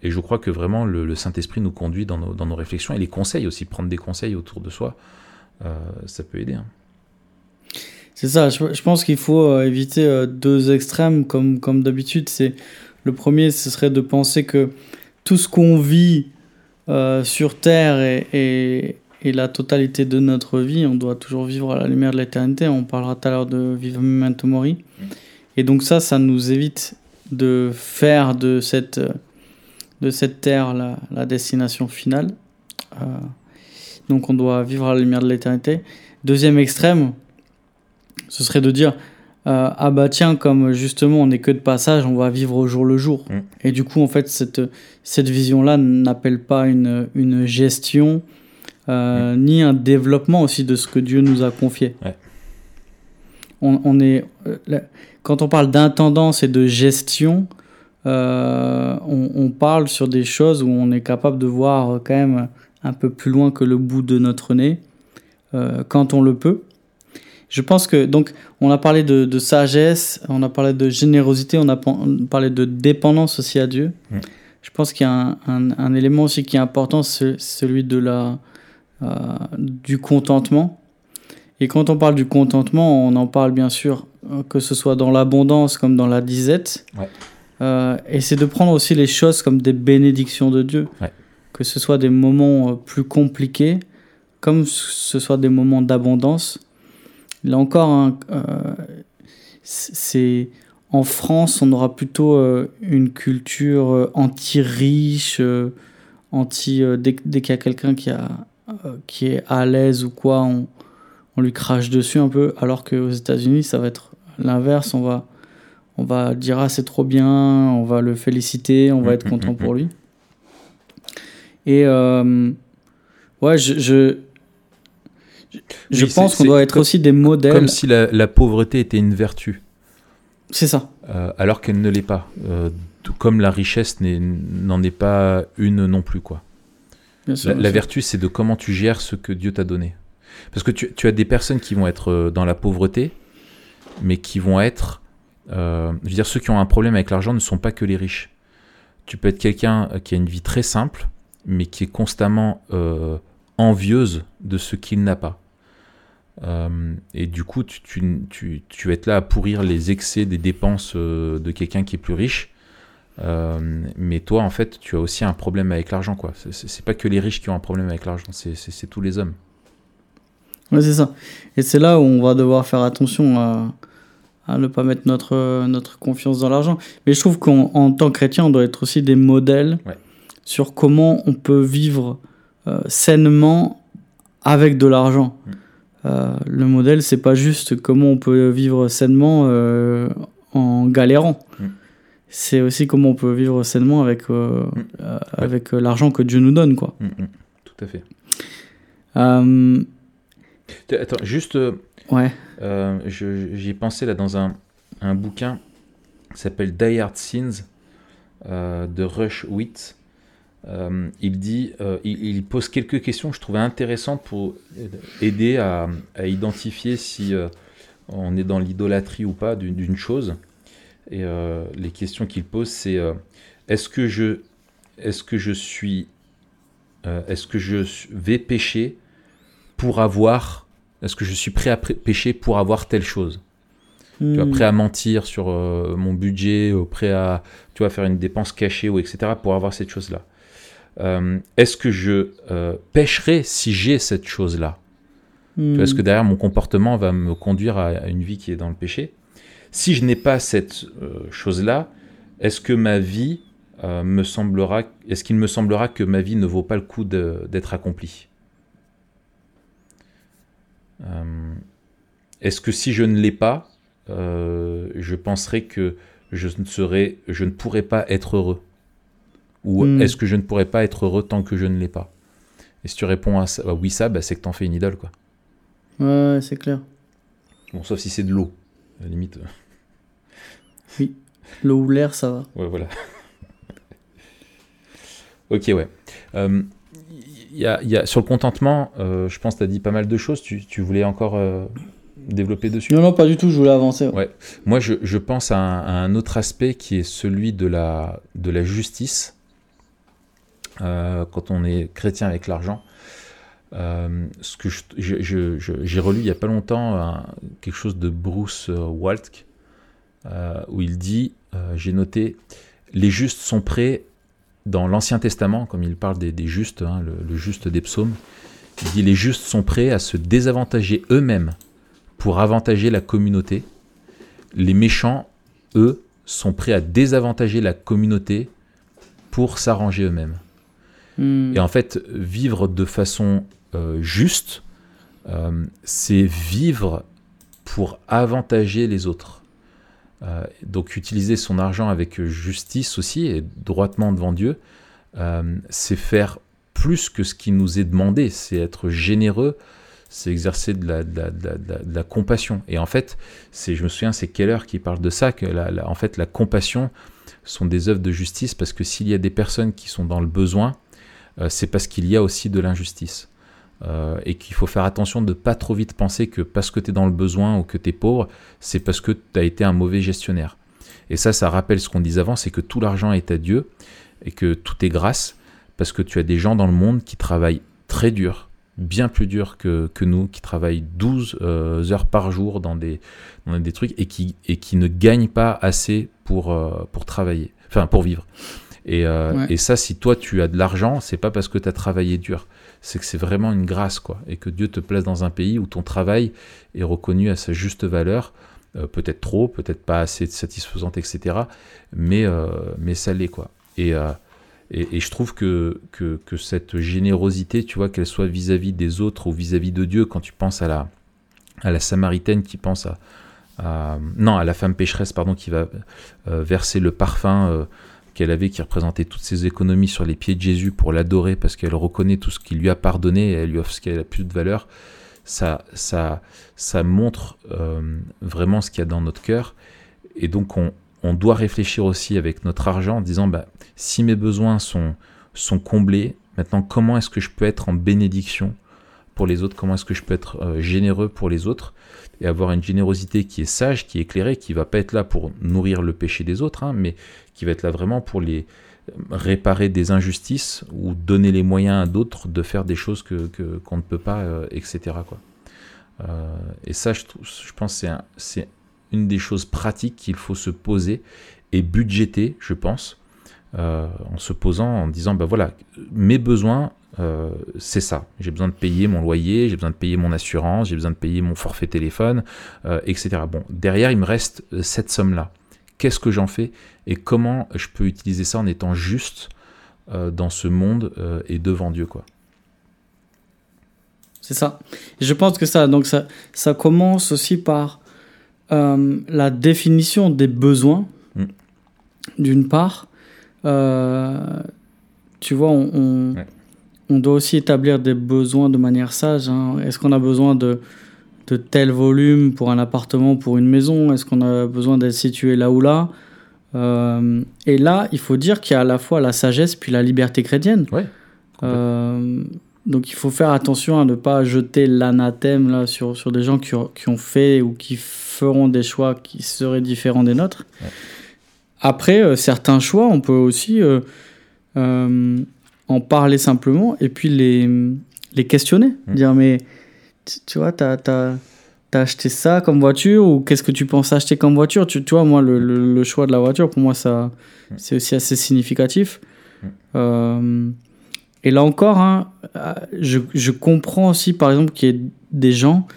et je crois que vraiment le, Saint-Esprit nous conduit dans nos, dans nos, réflexions et les conseils aussi, prendre des conseils autour de soi, ça peut aider. Hein. C'est ça, je, pense qu'il faut éviter deux extrêmes comme, comme d'habitude. C'est Le premier, ce serait de penser que tout ce qu'on vit sur Terre est, et la totalité de notre vie, on doit toujours vivre à la lumière de l'éternité. On parlera tout à l'heure de Viva Memento Mori. Et donc ça, ça nous évite de faire de cette, de cette terre la, la destination finale. Euh, donc on doit vivre à la lumière de l'éternité. Deuxième extrême, ce serait de dire euh, ah bah tiens comme justement on n'est que de passage, on va vivre au jour le jour. Mm. Et du coup en fait cette, cette vision-là n'appelle pas une, une gestion euh, ni un développement aussi de ce que Dieu nous a confié. On, est, euh, quand on parle d'intendance et de gestion, euh, on, parle sur des choses où on est capable de voir quand même un peu plus loin que le bout de notre nez, quand on le peut. Je pense que, donc, on a parlé de, sagesse, on a parlé de générosité, on a parlé de dépendance aussi à Dieu. Je pense qu'il y a un, un, élément aussi qui est important, c'est celui de la, du contentement. Et quand on parle du contentement, on en parle bien sûr euh, que ce soit dans l'abondance comme dans la disette. Euh, et c'est de prendre aussi les choses comme des bénédictions de Dieu. Que ce soit des moments plus compliqués, comme ce soit des moments d'abondance. Là encore, hein, c'est en France, on aura plutôt une culture anti-riche, anti, dès, dès qu'il y a quelqu'un qui a euh, qui est à l'aise ou quoi, on, on, lui crache dessus un peu, alors qu'aux États-Unis, ça va être l'inverse. On va, on va dire ah c'est trop bien, on va le féliciter, on va être content pour lui. Et euh, ouais, je, je, je pense qu'on doit être aussi des modèles. Comme si la, la pauvreté était une vertu. C'est ça. Euh, alors qu'elle ne l'est pas. tout comme la richesse n'en est, est, pas une non plus, quoi la, vertu, c'est de comment tu gères ce que Dieu t'a donné. Parce que tu, as des personnes qui vont être euh, dans la pauvreté, mais qui vont être... Euh, je veux dire, ceux qui ont un problème avec l'argent ne sont pas que les riches. Tu peux être quelqu'un euh, qui a une vie très simple, mais qui est constamment envieuse de ce qu'il n'a pas. et du coup, tu, tu, tu, vas être là à pourrir les excès des dépenses de quelqu'un qui est plus riche euh, mais toi, en fait, tu as aussi un problème avec l'argent, quoi. C'est pas que les riches qui ont un problème avec l'argent, c'est tous les hommes. Ouais, c'est ça. Et c'est là où on va devoir faire attention à, à ne pas mettre notre, notre confiance dans l'argent. Mais je trouve qu'en tant que chrétien, on doit être aussi des modèles sur comment on peut vivre euh, sainement avec de l'argent. Mm. Euh, le modèle, c'est pas juste comment on peut vivre sainement en galérant. Mm c'est aussi comment on peut vivre sainement avec, euh, mm. euh, avec euh, l'argent que Dieu nous donne. Quoi. Mm, mm. Tout à fait. Attends, juste. ouais. J'y ai pensé là dans un, un bouquin qui s'appelle Die Hard Sins de Rush Witt. il dit, il, pose quelques questions que je trouvais intéressantes pour aider à, à identifier si on est dans l'idolâtrie ou pas d'une chose. Et euh, les questions qu'il pose, c'est euh, est-ce que je, est-ce que je suis, euh, est-ce que je vais pécher pour avoir, est-ce que je suis prêt à pécher pour avoir telle chose? Tu vois, prêt à hmm. mentir sur mon budget, prêt à tu vois, faire une dépense cachée ou etc. pour avoir cette chose-là. est-ce que je pécherai si j'ai cette chose-là? Est-ce que hmm. derrière mon comportement va me conduire à une vie qui est dans le péché? Si je n'ai pas cette euh, chose-là, est-ce que ma vie euh, me semblera, est-ce qu'il me semblera que ma vie ne vaut pas le coup d'être accomplie? Euh, Est-ce que si je ne l'ai pas, je penserai que je ne serai, je ne pourrai pas être heureux? Ou hmm. est-ce que je ne pourrai pas être heureux tant que je ne l'ai pas? Et si tu réponds à, ça, oui ça, bah, c'est que tu en fais une idole quoi. Ouais, c'est clair. Bon, sauf si c'est de l'eau, à la limite. Oui, l'eau ou l'air, ça va. Ouais, voilà. ok, ouais. Euh, y a, y a, sur le contentement, euh, je pense que tu as dit pas mal de choses. Tu, tu voulais encore euh, développer dessus? Non, non, pas du tout, je voulais avancer. Ouais. Moi, je, je pense à un, à un, autre aspect qui est celui de la, de la justice. quand on est chrétien avec l'argent. ce que j'ai relu il n'y a pas longtemps quelque chose de Bruce Waltk où il dit j'ai noté les justes sont prêts dans l'Ancien Testament, comme il parle des, justes, hein, le, juste des psaumes, il dit les justes sont prêts à se désavantager eux-mêmes pour avantager la communauté. Les méchants, eux, sont prêts à désavantager la communauté pour s'arranger eux-mêmes. Hmm. Et en fait, vivre de façon euh, juste, euh, c'est vivre pour avantager les autres. Euh, donc utiliser son argent avec justice aussi et droitement devant Dieu, euh, c'est faire plus que ce qui nous est demandé, c'est être généreux, c'est exercer de la, compassion. Et en fait, je me souviens, c'est Keller qui parle de ça, que en fait la compassion sont des œuvres de justice, parce que s'il y a des personnes qui sont dans le besoin, euh, c'est parce qu'il y a aussi de l'injustice. Euh, et qu'il faut faire attention de pas trop vite penser que parce que tu es dans le besoin ou que tu es pauvre, c'est parce que tu as été un mauvais gestionnaire. Et ça, ça rappelle ce qu'on disait avant, c'est que tout l'argent est à Dieu et que tout est grâce parce que tu as des gens dans le monde qui travaillent très dur, bien plus dur que, que nous, qui travaillent 12 euh, heures par jour dans des, dans des trucs et qui, et qui ne gagnent pas assez pour, euh, pour travailler, enfin pour vivre. Et, et, ça, si toi tu as de l'argent, c'est pas parce que tu as travaillé dur, c'est que c'est vraiment une grâce, quoi. Et que Dieu te place dans un pays où ton travail est reconnu à sa juste valeur, euh, peut-être trop, peut-être pas assez satisfaisante, etc. Mais, euh, mais ça l'est, quoi. Euh, et, et, je trouve que, que, que, cette générosité, tu vois, qu'elle soit vis-à-vis des autres ou vis-à-vis de Dieu, quand tu penses à la, à la Samaritaine qui pense à, non, à la femme pécheresse, pardon, qui va verser le parfum qu'elle avait qui représentait toutes ses économies sur les pieds de Jésus pour l'adorer parce qu'elle reconnaît tout ce qu'il lui a pardonné et elle lui offre ce qui a plus de valeur, ça, ça, ça montre euh, vraiment ce qu'il y a dans notre cœur. Et donc on, on, doit réfléchir aussi avec notre argent en disant, bah, si mes besoins sont, sont comblés, maintenant comment est-ce que je peux être en bénédiction pour les autres, comment est-ce que je peux être euh, généreux pour les autres? Et avoir une générosité qui est sage, qui est éclairée, qui va pas être là pour nourrir le péché des autres, hein, mais qui va être là vraiment pour les réparer des injustices ou donner les moyens à d'autres de faire des choses que qu'on ne peut pas, euh, etc. Quoi. Euh, et ça, je, je pense, c'est c'est une des choses pratiques qu'il faut se poser et budgéter, je pense, euh, en se posant, en disant, ben voilà, mes besoins, c'est ça. J'ai besoin de payer mon loyer, j'ai besoin de payer mon assurance, j'ai besoin de payer mon forfait téléphone, etc. Bon, derrière, il me reste cette somme-là qu'est-ce que j'en fais et comment je peux utiliser ça en étant juste euh, dans ce monde euh, et devant Dieu quoi? C'est ça. je pense que ça donc ça ça commence aussi par euh, la définition des besoins. Mm. D'une part, tu vois, on, on, doit aussi établir des besoins de manière sage. Hein. Est-ce qu'on a besoin de de tel volume pour un appartement, pour une maison? Est-ce qu'on a besoin d'être situé là ou là? Euh, Et là, il faut dire qu'il y a à la fois la sagesse puis la liberté chrétienne. Euh, donc il faut faire attention à ne pas jeter l'anathème là sur, sur des gens qui ont, qui ont, fait ou qui feront des choix qui seraient différents des nôtres. Après, euh, certains choix, on peut aussi en parler simplement et puis les, les questionner. Mmh. Dire mais tu vois, tu as, acheté ça comme voiture ou qu'est-ce que tu penses acheter comme voiture? Tu, vois, moi, le, le, choix de la voiture, pour moi, ça c'est aussi assez significatif. Euh, et là encore, hein, je, je, comprends aussi, par exemple, qu'il y ait des gens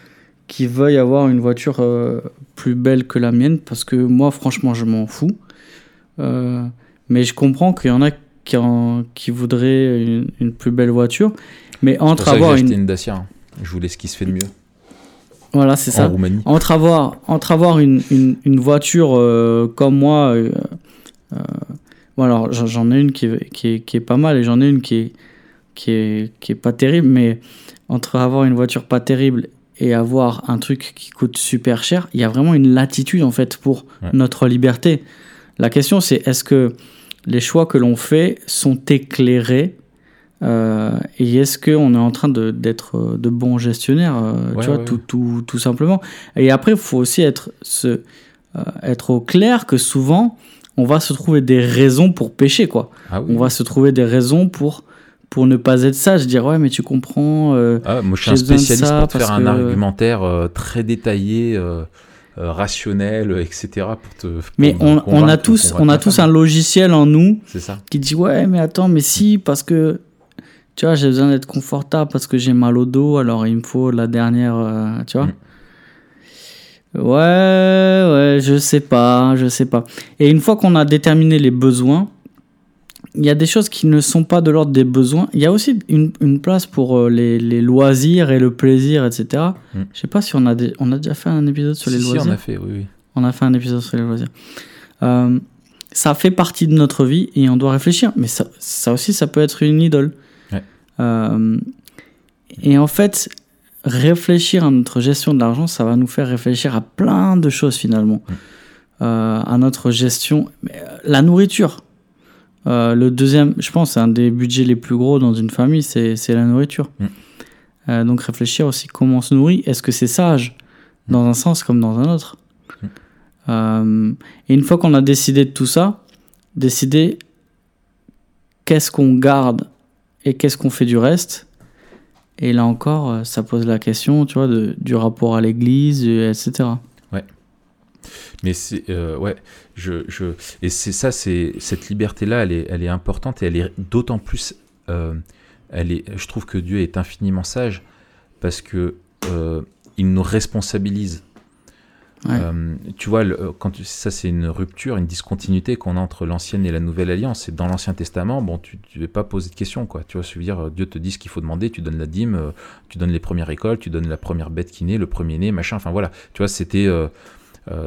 qui veuillent avoir une voiture euh, plus belle que la mienne parce que moi, franchement, je m'en fous. Euh, mais je comprends qu'il y en a qui, qui voudraient une, une, plus belle voiture. Mais entre avoir une... une Dacia. Hein. Je voulais ce qui se fait de mieux. Voilà, c'est ça. Roumanie. Entre avoir, entre avoir une, une, une voiture euh, comme moi, euh, euh, bon alors j'en ai une qui est, qui, est, qui est, pas mal et j'en ai une qui est, qui, est, qui est pas terrible, mais entre avoir une voiture pas terrible et avoir un truc qui coûte super cher, il y a vraiment une latitude en fait pour notre liberté. La question c'est est-ce que les choix que l'on fait sont éclairés euh, et est-ce qu'on est en train d'être de, de, bons gestionnaires, euh, tu vois, tout, tout, tout, simplement. Et après, il faut aussi être, se, euh, être au clair que souvent, on va se trouver des raisons pour pécher, quoi. Ah on va se trouver des raisons pour pour ne pas être sage, dire ouais mais tu comprends. euh, Ah, moi, je suis un spécialiste pour te faire un argumentaire euh, très détaillé, euh, euh, rationnel, euh, etc. Pour te, mais on, a tous, on a tous un logiciel en nous ça. qui dit ouais mais attends mais si parce que tu vois j'ai besoin d'être confortable parce que j'ai mal au dos alors il me faut la dernière euh, tu vois Mm. ouais ouais je sais pas je sais pas et une fois qu'on a déterminé les besoins il y a des choses qui ne sont pas de l'ordre des besoins il y a aussi une, une place pour euh, les, les loisirs et le plaisir etc Mm. je sais pas si on a des- on a déjà fait un épisode sur les si, si, loisirs on a fait, oui, oui. on a fait un épisode sur les loisirs. Euh, ça fait partie de notre vie et on doit réfléchir. Mais ça, ça aussi, ça peut être une idole. Ouais. Euh, et en fait, réfléchir à notre gestion de l'argent, ça va nous faire réfléchir à plein de choses finalement. Mm. Euh, à notre gestion. La nourriture. Euh, le deuxième, je pense, c'est un des budgets les plus gros dans une famille, c'est la nourriture. Mm. Euh, donc réfléchir aussi comment on se nourrit. Est-ce que c'est sage dans un sens comme dans un autre Euh, Et une fois qu'on a décidé de tout ça, décider qu'est-ce qu'on garde et qu'est-ce qu'on fait du reste. Et là encore, ça pose la question, tu vois, de, du rapport à l'Église, etc. Mais c'est euh, ouais, je, je et c'est ça, c'est cette liberté là, elle est, elle est importante et elle est d'autant plus, euh, elle est, je trouve que Dieu est infiniment sage parce que euh, il nous responsabilise. Ouais. Tu vois, le- quand ça c'est une rupture, une discontinuité qu'on a entre l'ancienne et la nouvelle alliance. Et dans l'Ancien Testament, bon, tu ne vais pas poser de questions, quoi. Tu vois, je veux dire, Dieu te dit ce qu'il faut demander, tu donnes la dîme, tu donnes les premières récoltes, tu donnes la première bête qui naît, le premier né, machin. Enfin voilà, tu vois, c'était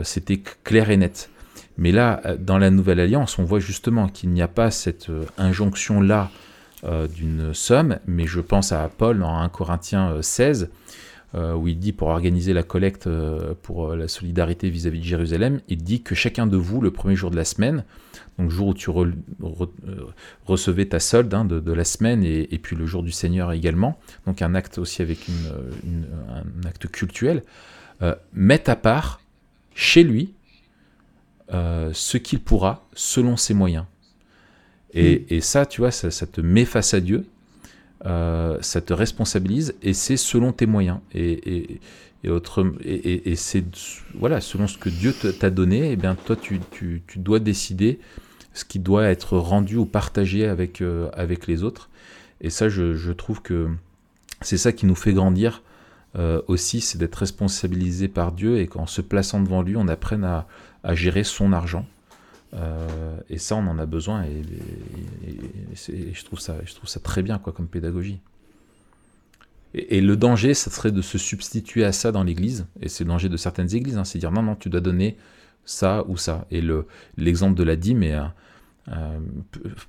c'était clair et net. Mais là, euh, dans la nouvelle alliance, on voit justement qu'il n'y a pas cette euh, injonction là euh, d'une somme, mais je pense à Paul dans 1 Corinthiens euh, 16 euh, où il dit pour organiser la collecte euh, pour euh, la solidarité vis-à-vis de Jérusalem, il dit que chacun de vous, le premier jour de la semaine, donc le jour où tu re- re- euh, recevais ta solde hein, de, la semaine, et, puis le jour du Seigneur également, donc un acte aussi avec euh, un acte cultuel, euh, mette à part chez lui euh, ce qu'il pourra selon ses moyens. Et, et ça, tu vois, ça, ça te met face à Dieu, euh, ça te responsabilise et c'est selon tes moyens. Et, et, et, autre, et, c'est voilà, selon ce que Dieu t'a donné, et bien toi tu, tu, tu dois décider ce qui doit être rendu ou partagé avec, euh, avec les autres. Et ça, je, je trouve que c'est ça qui nous fait grandir euh, aussi, c'est d'être responsabilisé par Dieu et qu'en se plaçant devant lui, on apprenne à, gérer son argent. Euh, et ça, on en a besoin et, je, trouve ça, je trouve ça très bien quoi, comme pédagogie. Et, le danger, ça serait de se substituer à ça dans l'Église, et c'est le danger de certaines églises, hein, c'est dire non, non, tu dois donner ça ou ça. Et le- l'exemple de la dîme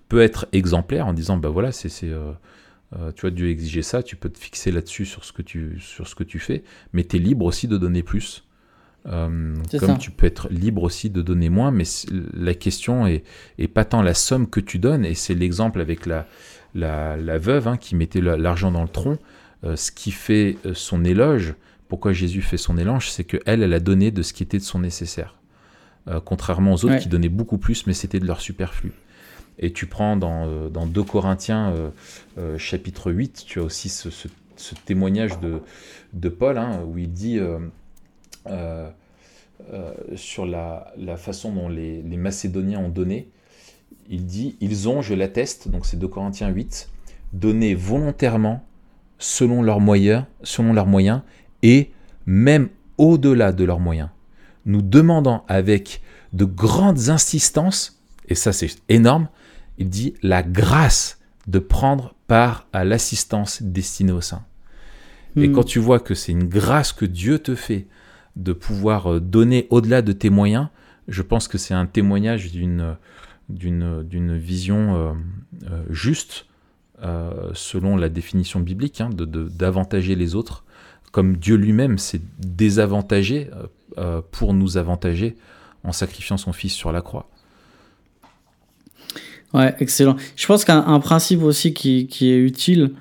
peut- être exemplaire en disant, bah voilà, c'est, c'est, euh, tu vois, Dieu exigeait ça, tu peux te fixer là-dessus sur ce que tu, sur ce que tu fais, mais tu es libre aussi de donner plus. Euh, comme ça. tu peux être libre aussi de donner moins, mais la question est, est pas tant la somme que tu donnes, et c'est l'exemple avec la, la, la veuve hein, qui mettait la- l'argent dans le tronc. Euh, ce qui fait son éloge, pourquoi Jésus fait son éloge, c'est qu'elle, elle a donné de ce qui était de son nécessaire. Euh, contrairement aux autres Ouais. qui donnaient beaucoup plus, mais c'était de leur superflu. Et tu prends dans, euh, dans 2 Corinthiens euh, euh, chapitre 8, tu as aussi ce, témoignage de, de Paul, hein, où il dit sur la, la façon dont les, les Macédoniens ont donné, il dit, ils ont, je l'atteste, donc c'est 2 Corinthiens 8, donné volontairement selon leurs moyens, selon leurs moyens et même au-delà de leurs moyens, nous demandant avec de grandes insistances, et ça c'est énorme, il dit la grâce de prendre part à l'assistance destinée aux saints. Et Hmm. quand tu vois que c'est une grâce que Dieu te fait de pouvoir euh, donner au-delà de tes moyens, je pense que c'est un témoignage d'une d'une d'une vision euh, euh, juste euh, selon la définition biblique hein, de de- d'avantager les autres, comme Dieu lui-même s'est désavantagé pour nous avantager en sacrifiant son Fils sur la croix. Ouais, excellent. Je pense qu'un un principe aussi qui, qui est utile,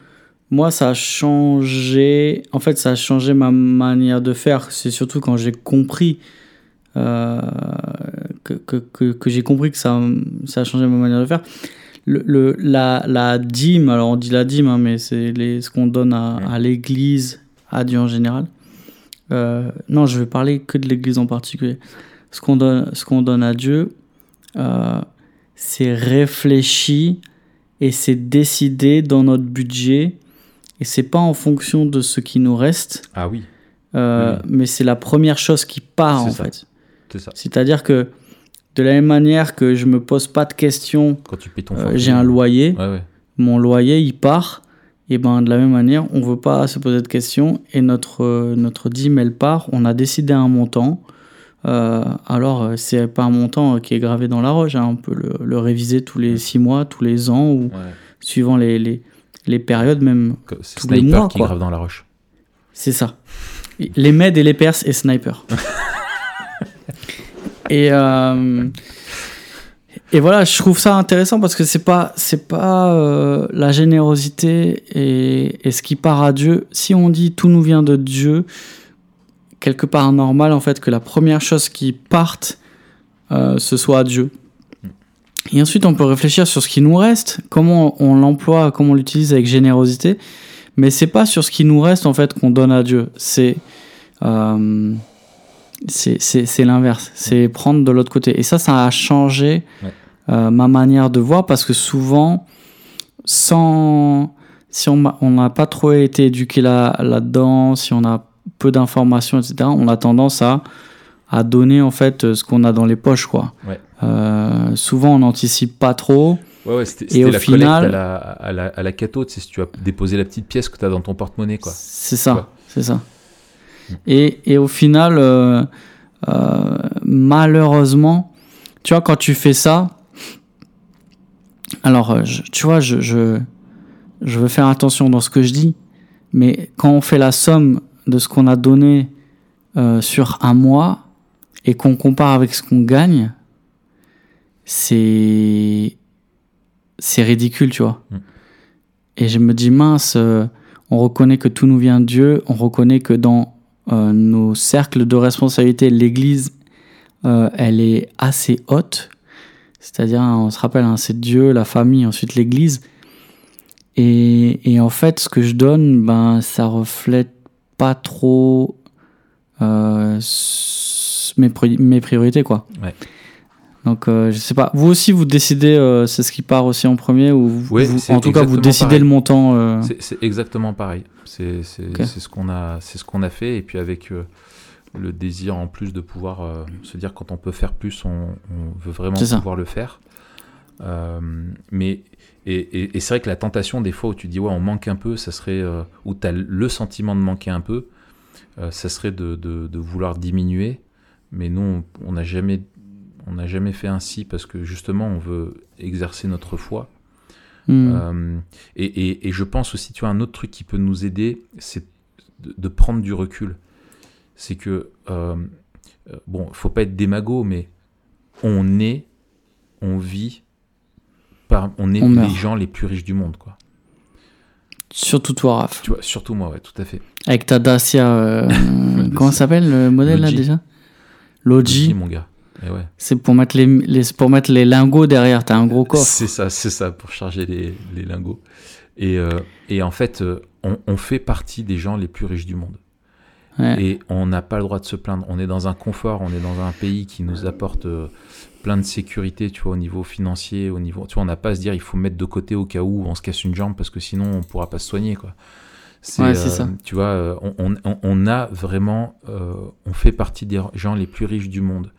moi, ça a changé. En fait, ça a changé ma manière de faire. C'est surtout quand j'ai compris euh, que, que, que, que j'ai compris que ça, ça a changé ma manière de faire. le, le- la, la dîme, alors on dit la dîme, hein, mais c'est les- ce qu'on donne à l'église, à Dieu en général. Euh, non, je vais parler que de l'église en particulier. Ce qu'on donne, ce qu'on donne à Dieu, euh, c'est réfléchi et c'est décidé dans notre budget. Et c'est pas en fonction de ce qui nous reste, Ah oui, euh, Oui. mais c'est la première chose qui part en ça. fait. c'est ça. C'est-à-dire que de la même manière que je me pose pas de questions, Quand tu payes ton euh, j'ai un loyer, Ouais, ouais. mon loyer il part, et ben de la même manière, on veut pas se poser de questions et notre euh, notre dîme elle part, on a décidé un montant. Euh, alors euh, c'est pas un montant euh, qui est gravé dans la roche, hein, on peut le, le réviser tous les six mois, tous les ans ou ouais. suivant les, les, les périodes même. Tous les mois, qui quoi. grave dans la roche. C'est ça. Les Meds et les Perses et Sniper. et, euh, et voilà, je trouve ça intéressant parce que c'est pas, c'est pas euh, la générosité et, et ce qui part à Dieu. Si on dit tout nous vient de Dieu, quelque part normal en fait que la première chose qui parte, euh, ce soit à Dieu. Et ensuite, on peut réfléchir sur ce qui nous reste, comment on l'emploie, comment on l'utilise avec générosité. Mais c'est pas sur ce qui nous reste en fait qu'on donne à Dieu. C'est euh, c'est l'inverse. C'est prendre de l'autre côté. Et ça, ça a changé Ouais. euh, ma manière de voir parce que souvent, sans si on n'a pas trop été éduqué là là-dedans, si on a peu d'informations, etc., on a tendance à à donner en fait ce qu'on a dans les poches, quoi. Ouais. Euh, souvent, on n'anticipe pas trop. Ouais, ouais, c'était Et au la final- à la, à la, à la cato, tu sais, si tu as déposé la petite pièce que tu as dans ton porte-monnaie, quoi. C'est ça, c'est ça. Mm. Et, et au final, euh, euh, malheureusement, tu vois, quand tu fais ça, alors, euh, je- tu vois, je, je, je veux faire attention dans ce que je dis, mais quand on fait la somme de ce qu'on a donné euh, sur un mois et qu'on compare avec ce qu'on gagne, c'est c'est ridicule, tu vois. Mm. Et je me dis mince, euh, on reconnaît que tout nous vient de Dieu, on reconnaît que dans euh, nos cercles de responsabilité, l'Église, elle est assez haute. C'est-à-dire, hein, on se rappelle, hein, c'est Dieu, la famille, ensuite l'Église. Et, et en fait, ce que je donne, ben, ça reflète pas trop euh, mes, pri- mes priorités, quoi. Ouais. Donc, euh, je sais pas. Vous aussi, vous décidez, euh, c'est ce qui part aussi en premier, ou vous- Ouais, vous- c'est en tout cas, vous décidez pareil. le montant. C'est- exactement pareil. C'est c'est- Ok. c'est ce qu'on a, c'est ce qu'on a fait. Et puis avec le désir en plus de pouvoir se dire quand on peut faire plus, on, on veut vraiment pouvoir le faire. Mais et, et- et c'est vrai que la tentation des fois où tu dis ouais on manque un peu, ça serait euh, où tu as le sentiment de manquer un peu, euh, ça serait de, de- de vouloir diminuer. Mais nous on- n'a jamais on n'a jamais fait ainsi parce que justement on veut exercer notre foi. hmm. Euh, et, je pense aussi, tu vois, un autre truc qui peut nous aider, c'est de, de prendre du recul. C'est que, bon, faut pas être démago, mais on est, on vit, par, on est On les meurt. gens les plus riches du monde, quoi. Surtout toi, Raph. Tu vois, surtout moi, ouais, tout à fait. Avec ta Dacia. euh, comment ça s'appelle le modèle là déjà? Logi, Logi. mon gars. Ouais. C'est pour mettre les, pour mettre les lingots derrière. T'as un gros coffre. C'est ça, c'est ça, pour charger les, les lingots. Et, euh, et en fait, euh, on, on fait partie des gens les plus riches du monde. Ouais. Et on n'a pas le droit de se plaindre. On est dans un confort, on est dans un pays qui nous apporte euh, plein de sécurité, tu vois, au niveau financier, au niveau, tu vois, on n'a pas à se dire il faut mettre de côté au cas où on se casse une jambe parce que sinon on pourra pas se soigner, quoi. C'est, Ouais, c'est euh, ça. Tu vois, euh, on, on- a vraiment, euh, on fait partie des gens les plus riches du monde.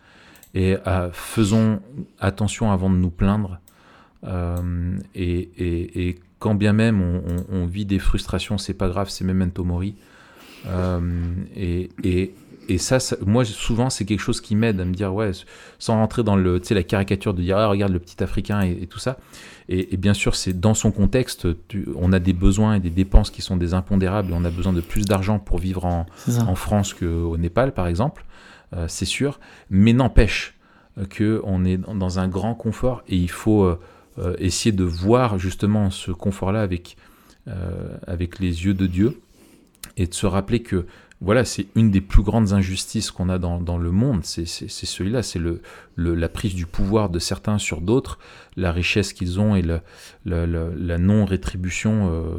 Et euh, faisons attention avant de nous plaindre. Et, et- et quand bien même on, vit des frustrations, c'est pas grave, c'est memento mori. Et, et, et ça, ça- moi souvent c'est quelque chose qui m'aide à me dire ouais, sans rentrer dans le, la caricature de dire ah, regarde le petit africain et, et tout ça. Et, et bien sûr c'est dans son contexte, tu- on a des besoins et des dépenses qui sont des impondérables. et On a besoin de plus d'argent pour vivre en, en France qu'au Népal, par exemple, euh, c'est sûr. Mais n'empêche qu'on est dans- un grand confort et il faut euh, euh, essayer de voir justement ce confort-là avec, euh, avec les yeux de Dieu et de se rappeler que voilà, c'est une des plus grandes injustices qu'on a dans, dans, le monde. C'est celui-là, c'est le, le, la prise du pouvoir de certains sur d'autres, la richesse qu'ils ont et la non-rétribution, euh,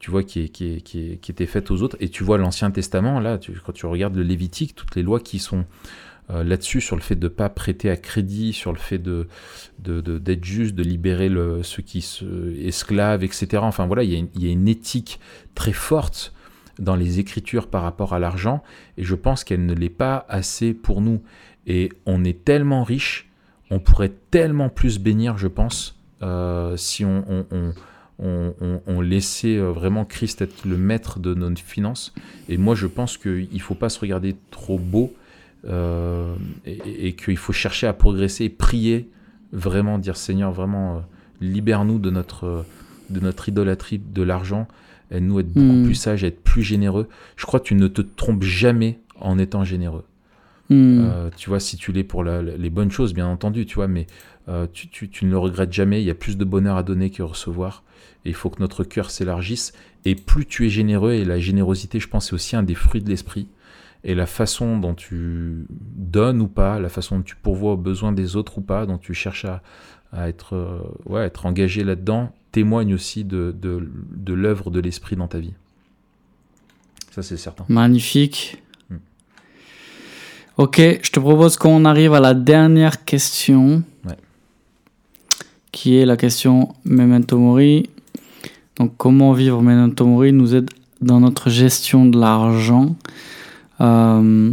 tu vois, qui, est, qui, est, qui, est, qui, était faite aux autres. Et tu vois l'Ancien Testament, là, quand tu regardes le Lévitique, toutes les lois qui sont euh, là-dessus, sur le fait de ne pas prêter à crédit, sur le fait de d'être juste, de libérer le, ceux qui se esclaves, etc. Enfin voilà, il y, il y a une éthique très forte dans les Écritures par rapport à l'argent, et je pense qu'elle ne l'est pas assez pour nous. Et on est tellement riche, on pourrait tellement plus bénir, je pense, euh, si on, on, laissait euh, vraiment Christ être le maître de nos finances. Et moi, je pense qu'il ne faut pas se regarder trop beau euh, et, qu'il faut chercher à progresser prier, vraiment dire Seigneur, vraiment, libère-nous de notre, de notre idolâtrie de l'argent nous être beaucoup hmm. plus sage, être plus généreux. Je crois que tu ne te trompes jamais en étant généreux. Hmm. Euh, tu vois, si tu l'es pour les bonnes choses, bien entendu, tu vois, mais euh, tu, ne le regrettes jamais. Il y a plus de bonheur à donner que recevoir. Et il faut que notre cœur s'élargisse. Et plus tu es généreux, et la générosité, je pense, c'est aussi un des fruits de l'esprit. Et la façon dont tu donnes ou pas, la façon dont tu pourvois aux besoins des autres ou pas, dont tu cherches à, être, euh, ouais, être engagé là-dedans, témoigne aussi de, de, de l'œuvre de l'esprit dans ta vie. Ça, c'est certain. Magnifique. Hmm. Ok, je te propose qu'on arrive à la dernière question. Qui est la question Memento Mori. Donc, comment vivre Memento Mori nous aide dans notre gestion de l'argent. Euh,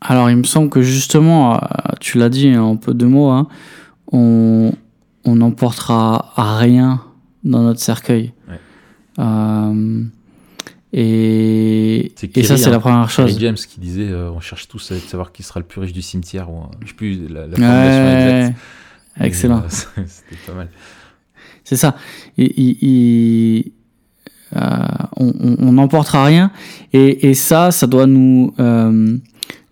alors, il me semble que justement, euh, tu l'as dit en peu de mots, hein, on, on n'emportera rien dans notre cercueil. Euh, et, et ça, c'est la première chose. James qui disait euh, on cherche tous à savoir qui sera le plus riche du cimetière. Ou, je sais plus la, la formulation exacte. Excellent. Euh, c'était pas mal. C'est ça. on n'emportera rien. Et, et, ça, ça doit nous,